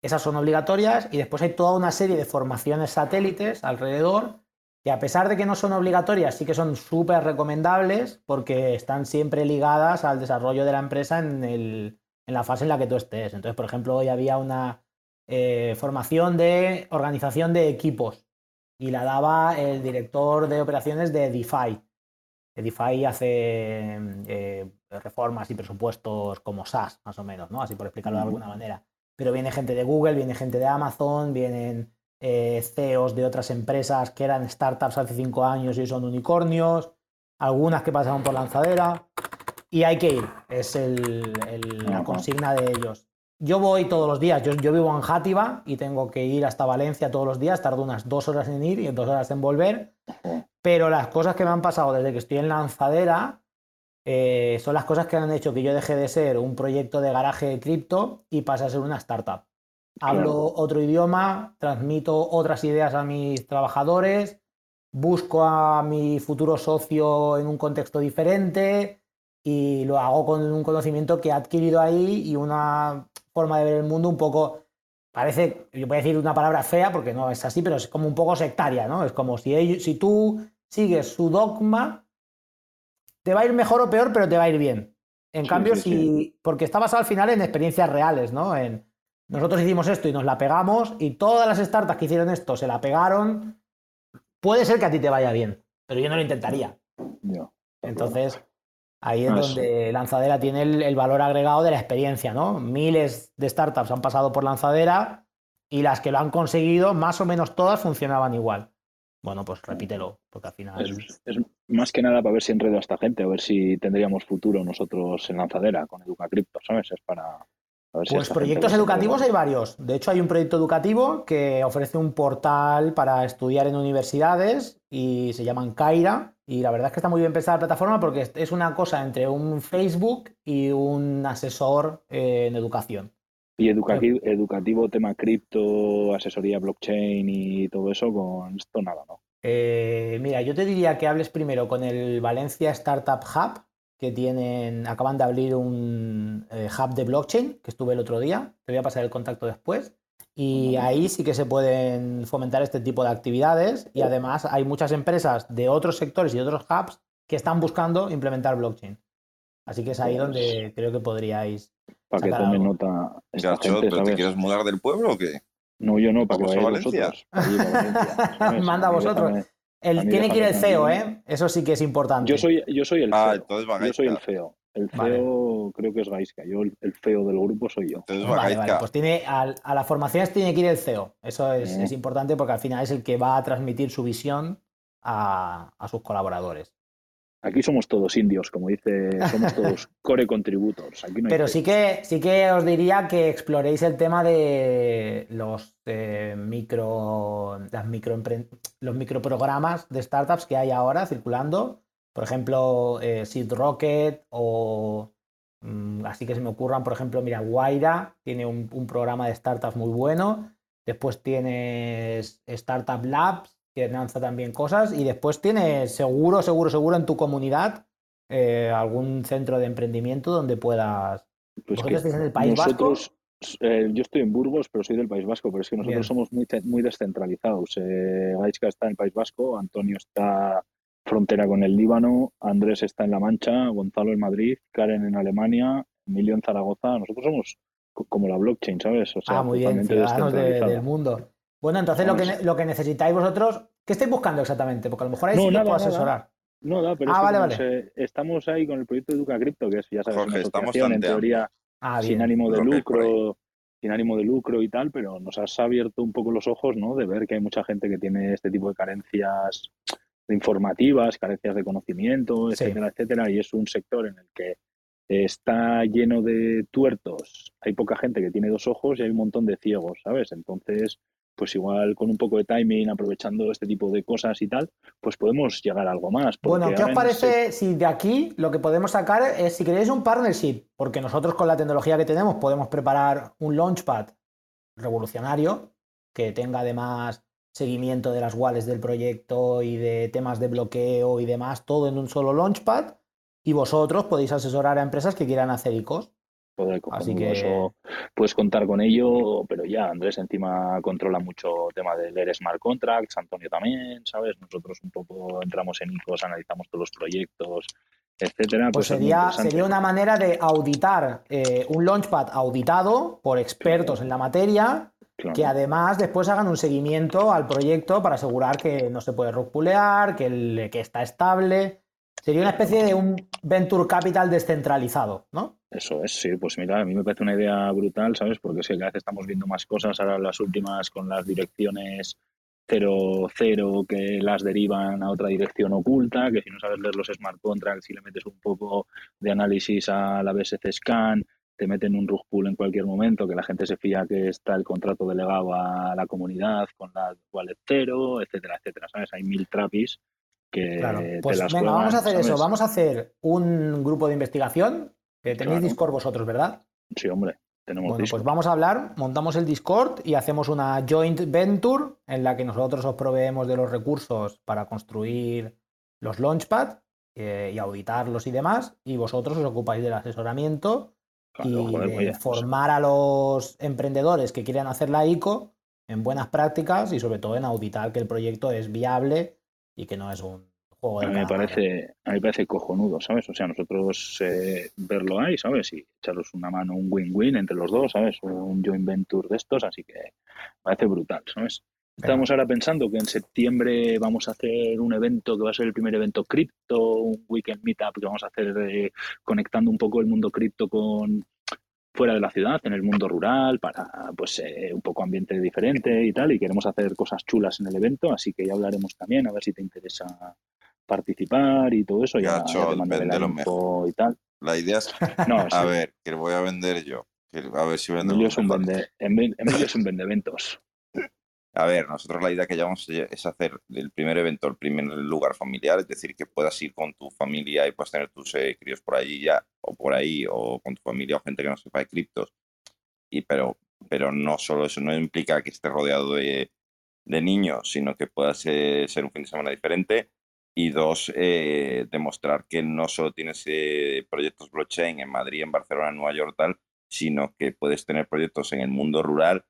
B: Esas son obligatorias y después hay toda una serie de formaciones satélites alrededor que a pesar de que no son obligatorias, sí que son súper recomendables porque están siempre ligadas al desarrollo de la empresa en el, en la fase en la que tú estés. Entonces, por ejemplo, hoy había una eh, formación de organización de equipos y la daba el director de operaciones de DeFi. DeFi hace eh, reformas y presupuestos como SaaS, más o menos, ¿no? Así por explicarlo de alguna manera. Pero viene gente de Google, viene gente de Amazon, vienen eh, CEOs de otras empresas que eran startups hace cinco años y son unicornios, algunas que pasaron por lanzadera y hay que ir, es la consigna de ellos. Yo voy todos los días, yo, vivo en Játiva y tengo que ir hasta Valencia todos los días, tardo unas dos horas en ir y dos horas en volver, pero las cosas que me han pasado desde que estoy en lanzadera eh, son las cosas que han hecho que yo deje de ser un proyecto de garaje de cripto y pase a ser una startup. Hablo otro idioma, transmito otras ideas a mis trabajadores, busco a mi futuro socio en un contexto diferente, y lo hago con un conocimiento que he adquirido ahí y una forma de ver el mundo un poco, parece, yo voy a decir una palabra fea porque no es así, pero es como un poco sectaria, ¿no? Es como si, si tú sigues su dogma, te va a ir mejor o peor, pero te va a ir bien. En cambio, si, porque está basado al final en experiencias reales, ¿no? En, nosotros hicimos esto y nos la pegamos y todas las startups que hicieron esto se la pegaron, puede ser que a ti te vaya bien, pero yo no lo intentaría. Entonces, Ahí es donde Lanzadera tiene el, valor agregado de la experiencia, ¿no? Miles de startups han pasado por Lanzadera y las que lo han conseguido, más o menos todas funcionaban igual. Bueno, pues repítelo, porque al final.
A: Es, más que nada para ver si enredo a esta gente, a ver si tendríamos futuro nosotros en Lanzadera con Educa Crypto, ¿sabes? Es para,
B: pues proyectos educativos hay varios. De hecho, hay un proyecto educativo que ofrece un portal para estudiar en universidades y se llaman Kaira. Y la verdad es que está muy bien pensada la plataforma porque es una cosa entre un Facebook y un asesor en educación.
A: Y educativo, educativo tema cripto, asesoría blockchain y todo eso, con esto nada, ¿no?
B: Eh, mira, yo te diría que hables primero con el Valencia Startup Hub, que tienen, acaban de abrir un eh, hub de blockchain, que estuve el otro día, te voy a pasar el contacto después, y ahí sí que se pueden fomentar este tipo de actividades. Y además hay muchas empresas de otros sectores y otros hubs que están buscando implementar blockchain. Así que es ahí donde creo que podríais...
A: Para que tome nota...
F: ¿te quieres mudar del pueblo o qué?
A: No, yo no, para que Valencia?
B: Manda a vosotros tiene que ir el CEO, ¿eh? Eso sí que es importante.
A: Yo soy, yo soy el CEO. Ah, entonces Yo soy el CEO. El CEO creo que es Gaisca. Yo, el CEO del grupo soy yo.
B: vale, vale, pues tiene, a, a, las formaciones tiene que ir el CEO. Eso es, es, importante porque al final es el que va a transmitir su visión a, a sus colaboradores.
A: Aquí somos todos indios, como dice, somos todos core contributors.
B: Pero sí que, sí que os diría que exploréis el tema de los eh, micro, las micro los microprogramas de startups que hay ahora circulando. Por ejemplo, eh, Seed Rocket o mm, así que se me ocurran, por ejemplo, mira, Guaira tiene un, un programa de startups muy bueno. Después tienes Startup Labs, que lanza también cosas y después tienes seguro, seguro, seguro en tu comunidad eh, algún centro de emprendimiento donde puedas...
A: Pues ¿Vosotros en el País Vasco? Eh, yo estoy en Burgos, pero soy del País Vasco, pero es que nosotros somos muy, muy descentralizados. Eh, está en el País Vasco, Antonio está frontera con el Líbano, Andrés está en La Mancha, Gonzalo en Madrid, Karen en Alemania, Emilio en Zaragoza. Nosotros somos como la blockchain, ¿sabes?
B: O sea, ah, muy bien, ciudadanos del mundo. Bueno, entonces lo que, lo que necesitáis vosotros, ¿qué estáis buscando exactamente? Porque a lo mejor ahí no, sí nada, puedo asesorar.
A: No, no, pero ah, estamos ahí con el proyecto Educa Cripto, que es, ya sabes, una asociación en teoría ah, sin ánimo de lucro, sin ánimo de lucro y tal, pero nos has abierto un poco los ojos, ¿no? De ver que hay mucha gente que tiene este tipo de carencias informativas, carencias de conocimiento, etcétera, etcétera, y es un sector en el que está lleno de tuertos, hay poca gente que tiene dos ojos y hay un montón de ciegos, ¿sabes? Entonces, pues igual con un poco de timing, aprovechando este tipo de cosas y tal, pues podemos llegar a algo más.
B: Bueno, ¿qué os parece si de aquí lo que podemos sacar es, si queréis un partnership, porque nosotros con la tecnología que tenemos podemos preparar un launchpad revolucionario que tenga además seguimiento de las wallets del proyecto y de temas de bloqueo y demás, todo en un solo launchpad, y vosotros podéis asesorar a empresas que quieran hacer ICOs.
A: Así que eso puedes contar con ello, pero ya Andrés encima controla mucho tema del leer smart contracts, Antonio también, ¿sabes? Nosotros un poco entramos en ICOs, analizamos todos los proyectos, etcétera.
B: Pues, pues sería, sería una manera de auditar eh, un launchpad auditado por expertos en la materia. Que además después hagan un seguimiento al proyecto para asegurar que no se puede rupulear, que, que está estable. Sería una especie de un venture capital descentralizado, ¿no?
A: Eso es, sí, pues mira, a mí me parece una idea brutal, ¿sabes? Porque que cada vez estamos viendo más cosas, ahora las últimas con las direcciones 0-0 que las derivan a otra dirección oculta, que si no sabes leer los smart contracts y le metes un poco de análisis a la BSC Scan, te meten un rug pull en cualquier momento, que la gente se fía que está el contrato delegado a la comunidad con la wallet cero, etcétera, etcétera, ¿sabes? Hay mil trapis que
B: claro. Pues venga, vamos a hacer eso, vamos a hacer un grupo de investigación tenéis Discord vosotros, ¿verdad?
A: Sí, hombre. Tenemos
B: bueno, pues vamos a hablar, montamos el Discord y hacemos una joint venture en la que nosotros os proveemos de los recursos para construir los launchpad eh, y auditarlos y demás, y vosotros os ocupáis del asesoramiento y formar a los emprendedores que quieran hacer la ICO en buenas prácticas y sobre todo en auditar que el proyecto es viable y que no es un
A: a mí me parece, a mí me parece cojonudo, ¿sabes? O sea, nosotros eh, verlo ahí, ¿sabes? Y echaros una mano, un win-win entre los dos, ¿sabes? Un joint venture de estos, así que me parece brutal, ¿sabes? Estamos ahora pensando que en septiembre vamos a hacer un evento que va a ser el primer evento cripto, un weekend meetup que vamos a hacer eh, conectando un poco el mundo cripto con fuera de la ciudad, en el mundo rural, para pues eh, un poco ambiente diferente y tal, y queremos hacer cosas chulas en el evento, así que ya hablaremos también, a ver si te interesa participar y todo eso. Ya,
F: y tal. La idea es, a ver, que voy a vender yo. A ver si
A: Emilio es, un vende, Emilio es un vende eventos.
F: A ver, nosotros la idea que llevamos es hacer el primer evento, el primer lugar familiar, es decir, que puedas ir con tu familia y puedas tener tus eh, críos por allí ya, o por ahí, o con tu familia o gente que no sepa de criptos. Y, pero, pero no solo eso, no implica que estés rodeado de, niños, sino que puedas ser un fin de semana diferente. Y dos, eh, demostrar que no solo tienes eh, proyectos blockchain en Madrid, en Barcelona, en Nueva York, tal, sino que puedes tener proyectos en el mundo rural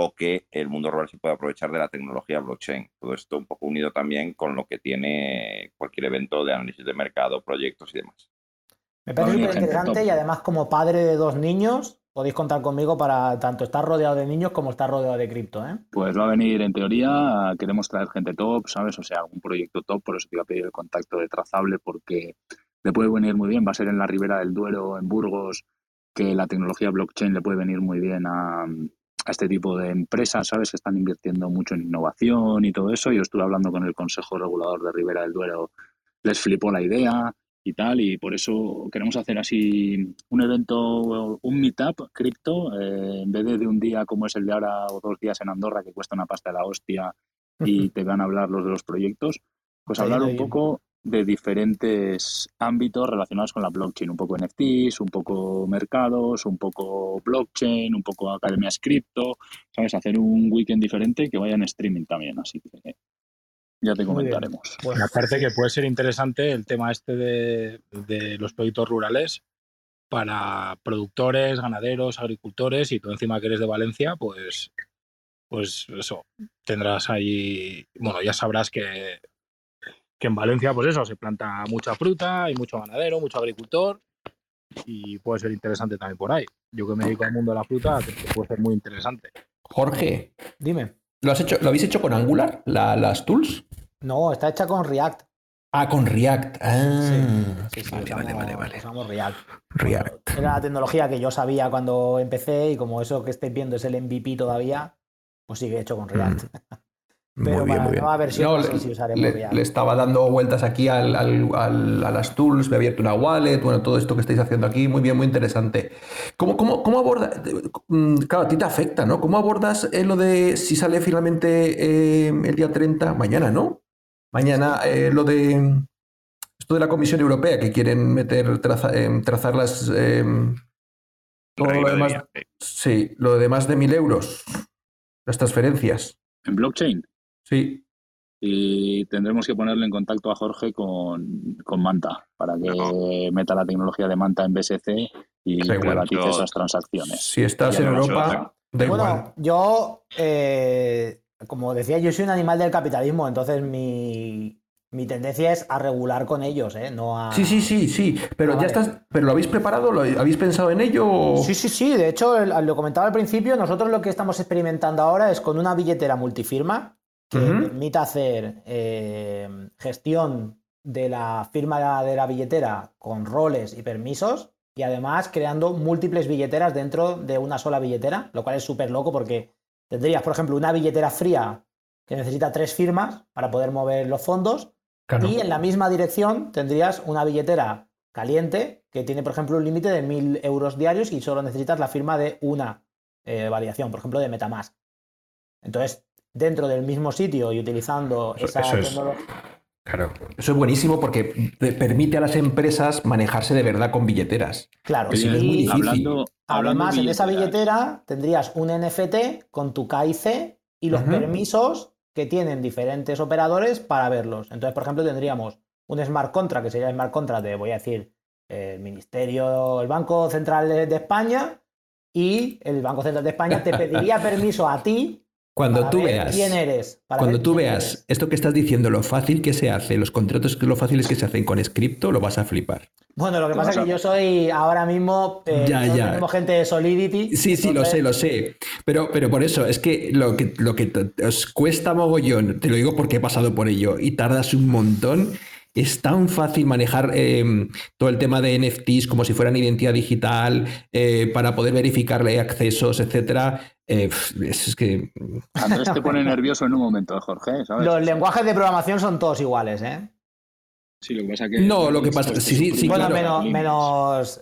F: o que el mundo rural se pueda aprovechar de la tecnología blockchain. Todo esto un poco unido también con lo que tiene cualquier evento de análisis de mercado, proyectos y demás.
B: Me parece súper interesante y además como padre de dos niños podéis contar conmigo para tanto estar rodeado de niños como estar rodeado de cripto. ¿eh?
A: Pues va a venir en teoría, queremos traer gente top, ¿sabes? O sea, algún proyecto top, por eso te iba a pedir el contacto de Trazable porque le puede venir muy bien, va a ser en la Ribera del Duero, en Burgos, que la tecnología blockchain le puede venir muy bien a, a este tipo de empresas, ¿sabes? Que están invirtiendo mucho en innovación y todo eso. Yo estuve hablando con el Consejo Regulador de Ribera del Duero, les flipó la idea y tal, y por eso queremos hacer así un evento, un meetup cripto, eh, en vez de, de un día como es el de ahora o dos días en Andorra, que cuesta una pasta de la hostia y te van a hablar los de los proyectos, pues hablar un poco de diferentes ámbitos relacionados con la blockchain, un poco NFTs, un poco mercados, un poco blockchain, un poco academias cripto, ¿sabes? Hacer un weekend diferente que vaya en streaming también, así que ya te comentaremos.
C: Bueno, aparte que puede ser interesante el tema este de, de los proyectos rurales para productores, ganaderos, agricultores y tú encima que eres de Valencia, pues pues eso, tendrás ahí, bueno, ya sabrás que que en Valencia, pues eso, se planta mucha fruta, hay mucho ganadero, mucho agricultor y puede ser interesante también por ahí. Yo que me dedico al mundo de la fruta, puede ser muy interesante.
E: Jorge,
B: dime.
E: ¿Lo, has hecho, ¿lo habéis hecho con Angular, las tools?
B: No, está hecha con React.
E: Ah, con React.
B: Ah, sí, sí, vale, vale, vale, vale. Usamos React.
E: React.
B: Era la tecnología que yo sabía cuando empecé y como eso que estáis viendo es el MVP todavía, pues sigue hecho con React. Mm. Pero muy bien, muy bien. Versión,
E: le, estaba dando vueltas aquí al, a las tools, me he abierto una wallet, bueno, todo esto que estáis haciendo aquí, muy bien, muy interesante. ¿Cómo, cómo, cómo abordas? Mm, claro, a ti te afecta, ¿no? ¿Cómo abordas eh, lo de si sale finalmente eh, el día 30, mañana, ¿no? Mañana eh, lo de esto de la Comisión Europea que quieren meter, trazar las... todo lo demás, sí, lo de más de mil euros, las transferencias.
A: ¿En blockchain?
E: Sí.
A: Y tendremos que ponerle en contacto a Jorge con, Manta para que meta la tecnología de Manta en BSC y privatice esas transacciones.
E: Si estás en Europa,
B: bueno, yo, eh, como decía, yo soy un animal del capitalismo, entonces mi, tendencia es a regular con ellos, ¿eh? No a...
E: Sí, sí, sí, sí. Pero ah, ya estás. ¿Pero lo habéis preparado? ¿Lo habéis pensado en ello?
B: Sí, sí, sí. De hecho, lo comentaba al principio, nosotros lo que estamos experimentando ahora es con una billetera multifirma que permita hacer eh, gestión de la firma de la billetera con roles y permisos y además creando múltiples billeteras dentro de una sola billetera, lo cual es súper loco porque tendrías, por ejemplo, una billetera fría que necesita tres firmas para poder mover los fondos y en la misma dirección tendrías una billetera caliente que tiene, por ejemplo, un límite de mil euros diarios y solo necesitas la firma de una eh, validación, por ejemplo, de Metamask. Entonces, dentro del mismo sitio y utilizando esa tecnología.
E: Claro, eso es buenísimo porque permite a las empresas manejarse de verdad con billeteras.
B: Claro, sí, es muy difícil. Además, en esa billetera tendrías un NFT con tu KIC y los permisos que tienen diferentes operadores para verlos. Entonces, por ejemplo, tendríamos un smart contract, que sería el smart contract de, voy a decir, el Ministerio, el Banco Central de España, y el Banco Central de España te pediría permiso a ti
E: cuando tú veas.
B: ¿Quién eres?
E: cuando tú veas esto que estás diciendo, lo fácil que se hace, los contratos, lo fáciles que se hacen con Scripto, lo vas a flipar.
B: Bueno, lo que pasa es que yo soy ahora mismo. Eh, ya, ya. Tenemos gente de Solidity.
E: Sí, sí, lo sé, lo sé. Pero, pero por eso, es que lo que, lo que os cuesta mogollón, te lo digo porque he pasado por ello, y tardas un montón es tan fácil manejar em, todo el tema de NFTs como si fueran identidad digital eh, para poder verificarle accesos, etcétera. Eh, es, que.
A: Andrés te pone nervioso en un momento, Jorge.
B: Los lenguajes de programación son todos iguales, ¿eh?
A: Sí, lo que pasa que.
E: No, lo que pasa. Sí, sí,
B: bueno, menos. menos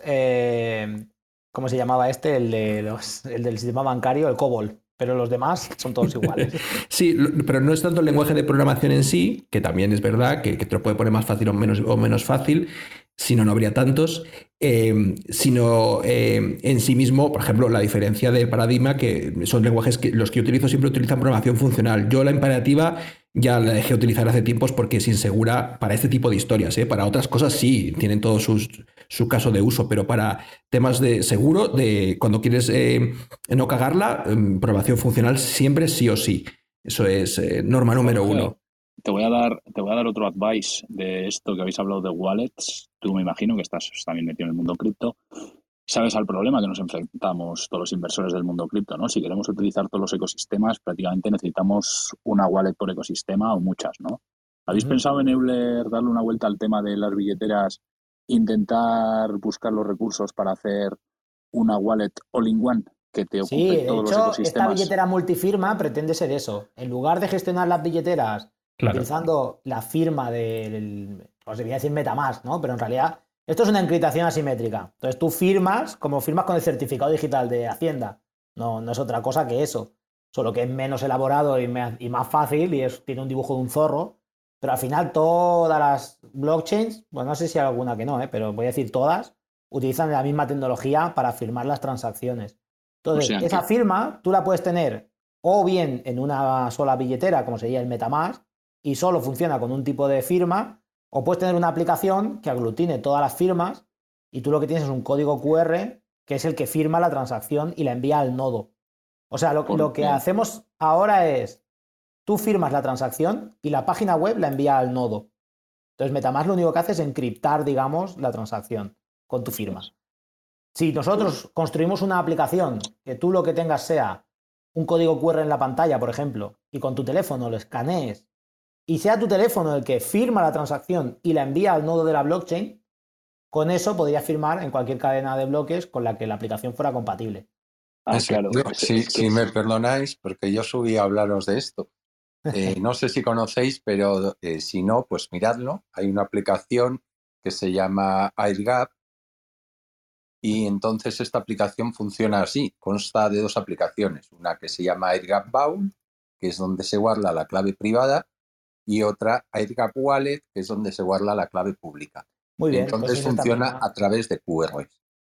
B: ¿cómo se llamaba este? El, de los, el del sistema bancario, el COBOL pero los demás son todos iguales.
E: sí, pero no es tanto el lenguaje de programación en sí, que también es verdad que, te lo puede poner más fácil o menos, fácil, si no, no habría tantos, eh, sino eh, en sí mismo, por ejemplo, la diferencia del paradigma, que son lenguajes que los que utilizo siempre utilizan programación funcional. Yo la imperativa ya la dejé de utilizar hace tiempos porque es insegura para este tipo de historias. ¿eh? Para otras cosas sí, tienen todo su caso de uso, pero para temas de seguro, de cuando quieres eh, no cagarla, em, programación funcional siempre sí o sí. Eso es eh, norma número uno.
A: Te voy, a dar, te voy a dar otro advice de esto que habéis hablado de wallets. Tú me imagino que estás también metido en el mundo cripto sabes al problema que nos enfrentamos todos los inversores del mundo cripto, ¿no? Si queremos utilizar todos los ecosistemas, prácticamente necesitamos una wallet por ecosistema o muchas, ¿no? ¿Habéis pensado en Euler darle una vuelta al tema de las billeteras, intentar buscar los recursos para hacer una wallet all-in-one que te ocupe
B: sí,
A: todos
B: los ecosistemas? Esta billetera multifirma pretende ser eso. En lugar de gestionar las billeteras utilizando la firma del, os debía decir MetaMask, ¿no? Pero en realidad esto es una encriptación asimétrica. Entonces tú firmas como firmas con el certificado digital de Hacienda. No, no es otra cosa que eso. Solo que es menos elaborado y, más fácil y es, tiene un dibujo de un zorro. Pero al final todas las blockchains, bueno, no sé si hay alguna que no, ¿eh? pero voy a decir todas, utilizan la misma tecnología para firmar las transacciones. Entonces, esa firma tú la puedes tener o bien en una sola billetera, como sería el Metamask, y solo funciona con un tipo de firma, o puedes tener una aplicación que aglutine todas las firmas y tú lo que tienes es un código QR que es el que firma la transacción y la envía al nodo. O sea, lo, que hacemos ahora es, tú firmas la transacción y la página web la envía al nodo. Entonces Metamask lo único que hace es encriptar, digamos, la transacción con tu firma. Si nosotros construimos una aplicación que tú lo que tengas sea un código QR en la pantalla, por ejemplo, y con tu teléfono lo escanees y sea tu teléfono el que firma la transacción y la envía al nodo de la blockchain, con eso podrías firmar en cualquier cadena de bloques con la que la aplicación fuera compatible.
G: Ah, claro. si, me perdonáis, porque yo subí a hablaros de esto. Eh, no sé si conocéis, pero eh, si no, pues miradlo. Hay una aplicación que se llama AirGap y entonces esta aplicación funciona así. Consta de dos aplicaciones. Una que se llama AirGap Bound, que es donde se guarda la clave privada, y otra AirGap Wallet, que es donde se guarda la clave pública. Muy bien. Entonces pues funciona a través de QR.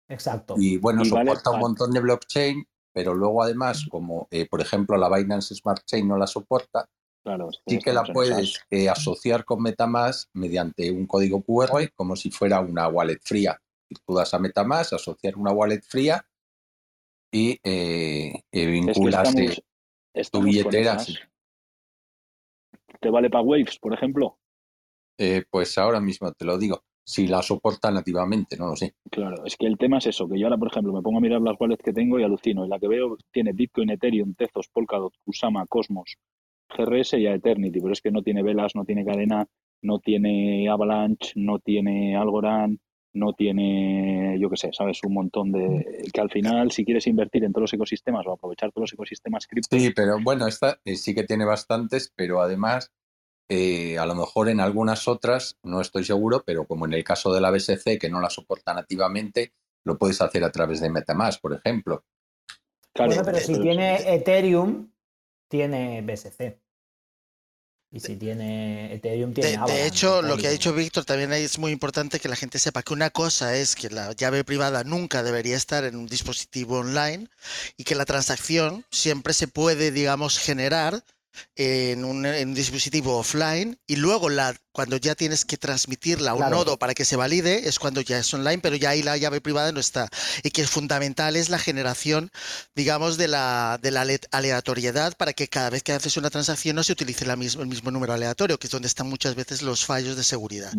B: Exacto.
G: Y bueno, soporta un montón de blockchain, pero luego además, como eh, por ejemplo la Binance Smart Chain no la soporta, claro, sí que la puedes eh, asociar con Metamask mediante un código QR como si fuera una wallet fría. Tú das a Metamask, asociar una wallet fría y eh, vinculas tu billetera.
A: ¿Te vale para Waves, por ejemplo?
G: Eh, pues ahora mismo te lo digo. Si la soporta nativamente, no lo sé.
A: Claro, es que el tema es eso, que yo ahora, por ejemplo, me pongo a mirar las wallets que tengo y alucino. Y la que veo tiene Bitcoin, Ethereum, Tezos, Polkadot, Kusama, Cosmos, GRS y Eternity, pero es que no tiene velas, no tiene cadena, no tiene Avalanche, no tiene Algorand, no tiene, yo qué sé, sabes, un montón de... que al final, si quieres invertir en todos los ecosistemas o aprovechar todos los ecosistemas cripto...
G: Sí, pero bueno, esta eh, sí que tiene bastantes, pero además, eh, a lo mejor en algunas otras, no estoy seguro, pero como en el caso de la BSC, que no la soporta nativamente, lo puedes hacer a través de Metamask, por ejemplo.
B: Claro, pero si tiene Ethereum, tiene BSC. Y si tiene Ethereum, tiene
D: De, de hecho, lo que ha dicho Víctor también es muy importante que la gente sepa que una cosa es que la llave privada nunca debería estar en un dispositivo online y que la transacción siempre se puede, digamos, generar en un, dispositivo offline y luego la, cuando ya tienes que transmitirla a un nodo para que se valide es cuando ya es online, pero ya ahí la llave privada no está. Y que es fundamental es la generación, digamos, de la, de la aleatoriedad para que cada vez que haces una transacción no se utilice la mismo, el mismo número aleatorio, que es donde están muchas veces los fallos de seguridad.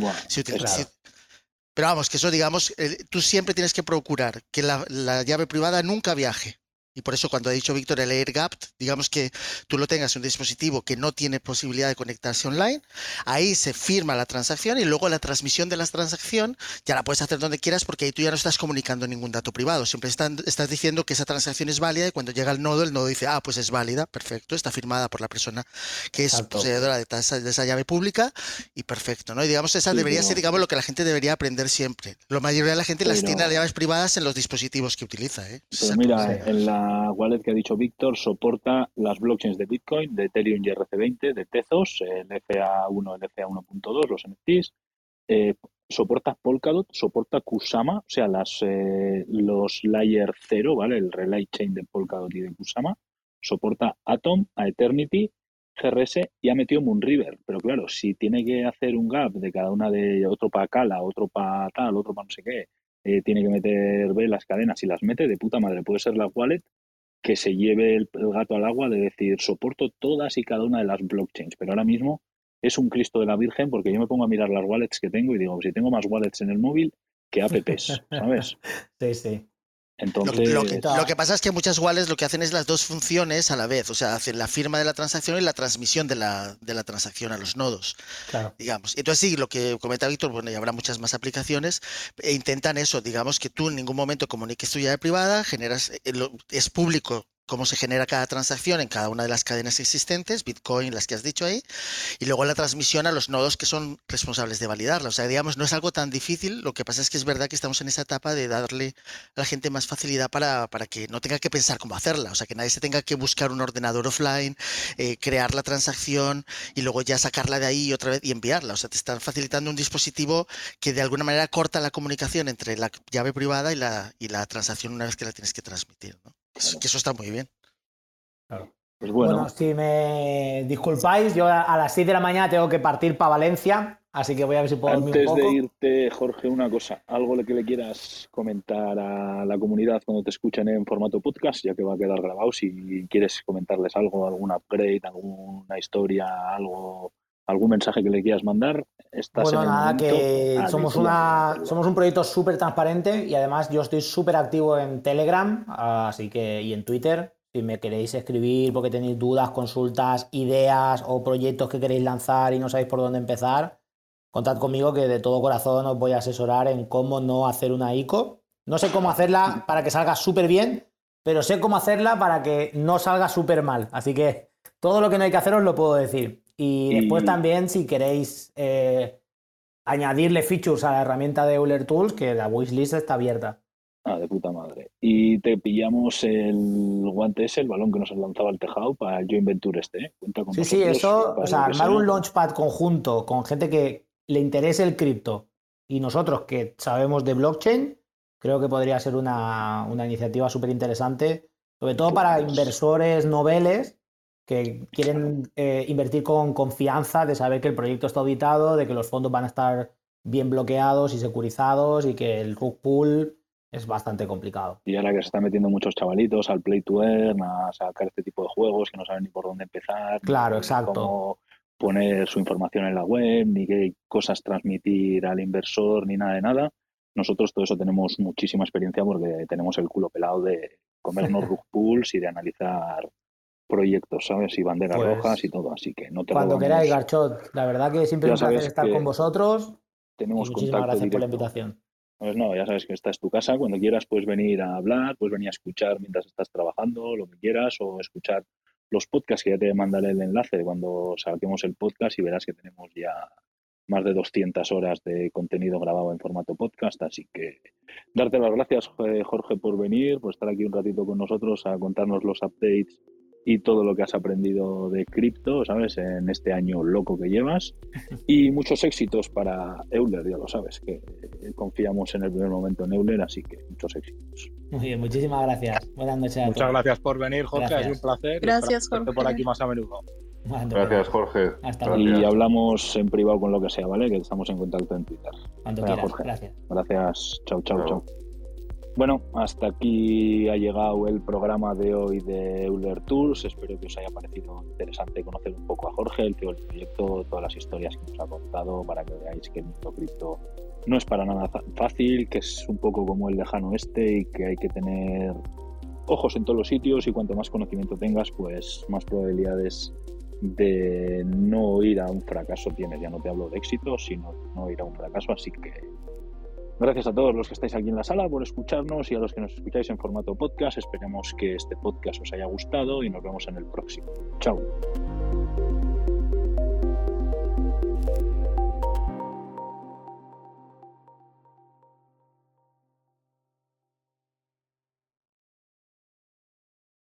D: pero vamos, que eso digamos, tú siempre tienes que procurar que la llave privada nunca viaje Y por eso cuando ha dicho Víctor el AirGap, digamos que tú lo tengas en un dispositivo que no tiene posibilidad de conectarse online, ahí se firma la transacción y luego la transmisión de la transacción ya la puedes hacer donde quieras porque ahí tú ya no estás comunicando ningún dato privado, siempre estás diciendo que esa transacción es válida y cuando llega el nodo, el nodo dice, ah, pues es válida, perfecto, está firmada por la persona que es poseedora de, esa, llave pública y perfecto, ¿no? Y digamos, esa debería ser, digamos, lo que la gente debería aprender siempre. La mayoría de la gente las tiene las llaves privadas en los dispositivos que utiliza, ¿eh?
A: mira, en la wallet que ha dicho Víctor soporta las blockchains de Bitcoin, de Ethereum y RC20, de Tezos, el FA1, el FA1.2, los NFTs, eh, soporta Polkadot, soporta Kusama, o sea, las, eh, los Layer 0, ¿vale? El Relay Chain de Polkadot y de Kusama, soporta Atom, a Eternity, GRS y ha metido Moonriver. Pero claro, si tiene que hacer un gap de cada una de otro para Cala, otro para tal, otro para no sé qué, eh, tiene que meter las cadenas y las mete de puta madre. Puede ser la wallet que se lleve el, gato al agua de decir soporto todas y cada una de las blockchains. Pero ahora mismo es un Cristo de la Virgen porque yo me pongo a mirar las wallets que tengo y digo, si tengo más wallets en el móvil que apps, ¿sabes?
B: sí, sí.
D: Entonces... Lo, que, pasa es que muchas wallets lo que hacen es las dos funciones a la vez, o sea, hacen la firma de la transacción y la transmisión de la, de la transacción a los nodos, claro. digamos. Entonces sí, lo que comenta Víctor, bueno, y habrá muchas más aplicaciones, e intentan eso, digamos, que tú en ningún momento comuniques tu llave privada, generas, eh, es público cómo se genera cada transacción en cada una de las cadenas existentes, Bitcoin, las que has dicho ahí, y luego la transmisión a los nodos que son responsables de validarla. O sea, digamos, no es algo tan difícil, lo que pasa es que es verdad que estamos en esa etapa de darle a la gente más facilidad para, para que no tenga que pensar cómo hacerla, o sea, que nadie se tenga que buscar un ordenador offline, eh, crear la transacción y luego ya sacarla de ahí otra vez y enviarla. O sea, te están facilitando un dispositivo que de alguna manera corta la comunicación entre la llave privada y la, y la transacción una vez que la tienes que transmitir. ¿no? Que eso está muy bien.
B: Pues bueno. si me disculpáis, yo a las 6 de la mañana tengo que partir para Valencia, así que voy a ver si puedo
A: Antes un poco. de irte, Jorge, una cosa, algo que le quieras comentar a la comunidad cuando te escuchen en formato podcast, ya que va a quedar grabado, si quieres comentarles algo, algún upgrade, alguna historia, algo algún mensaje que le quieras mandar.
B: bueno, nada, que somos, una, somos un proyecto súper transparente y además yo estoy súper activo en Telegram así que, y en Twitter. Si me queréis escribir porque tenéis dudas, consultas, ideas o proyectos que queréis lanzar y no sabéis por dónde empezar, contad conmigo que de todo corazón os voy a asesorar en cómo no hacer una ICO. No sé cómo hacerla para que salga súper bien, pero sé cómo hacerla para que no salga súper mal. Así que todo lo que no hay que hacer os lo puedo decir. Y, después también, si queréis eh, añadirle features a la herramienta de Euler Tools, que la wishlist está abierta.
A: Ah, de puta madre. Y te pillamos el guante ese, el balón que nos lanzaba al tejado para el Joint Venture este. ¿eh?
B: Cuenta con sí, sí, eso, o sea, armar un launchpad conjunto con gente que le interese el cripto y nosotros que sabemos de blockchain, creo que podría ser una, una iniciativa súper interesante, sobre todo para inversores noveles que quieren eh, invertir con confianza de saber que el proyecto está auditado, de que los fondos van a estar bien bloqueados y securizados y que el rug pool es bastante complicado.
A: Y ahora que se están metiendo muchos chavalitos al play to earn, a sacar este tipo de juegos que no saben ni por dónde empezar.
B: Claro, exacto.
A: Cómo poner su información en la web, ni qué cosas transmitir al inversor, ni nada de nada. Nosotros todo eso tenemos muchísima experiencia porque tenemos el culo pelado de comernos rug pools y de analizar proyectos, ¿sabes? Y banderas pues rojas y todo, así que no te
B: Cuando queráis, Garchot, la verdad que siempre es un placer estar con vosotros.
A: Tenemos
B: muchísimas gracias por la invitación.
A: Pues no, ya sabes que esta es tu casa, cuando quieras puedes venir a hablar, puedes venir a escuchar mientras estás trabajando, lo que quieras, o escuchar los podcasts que ya te mandaré el enlace cuando saquemos el podcast y verás que tenemos ya más de 200 horas de contenido grabado en formato podcast, así que darte las gracias Jorge por venir, por estar aquí un ratito con nosotros a contarnos los updates y todo lo que has aprendido de cripto, ¿sabes? En este año loco que llevas. Y muchos éxitos para Euler, ya lo sabes, que confiamos en el primer momento en Euler, así que muchos éxitos.
B: Muy bien, muchísimas gracias. Buenas noches.
C: Muchas gracias por venir, Jorge, es un placer.
H: Gracias, Jorge.
C: por aquí más a menudo.
F: Gracias, Jorge.
B: Hasta
A: Y hablamos en privado con lo que sea, ¿vale? Que estamos en contacto en Twitter.
B: Cuando quieras. Jorge. Gracias.
A: Gracias. Chao, chao, chao. Bueno, hasta aquí ha llegado el programa de hoy de Euler Tools. Espero que os haya parecido interesante conocer un poco a Jorge, el tío del proyecto, todas las historias que nos ha contado para que veáis que el mundo cripto no es para nada fácil, que es un poco como el lejano este y que hay que tener ojos en todos los sitios y cuanto más conocimiento tengas, pues más probabilidades de no ir a un fracaso tienes. Ya no te hablo de éxito, sino no ir a un fracaso. Así que gracias a todos los que estáis aquí en la sala por escucharnos y a los que nos escucháis en formato podcast. Esperemos que este podcast os haya gustado y nos vemos en el próximo. Chao.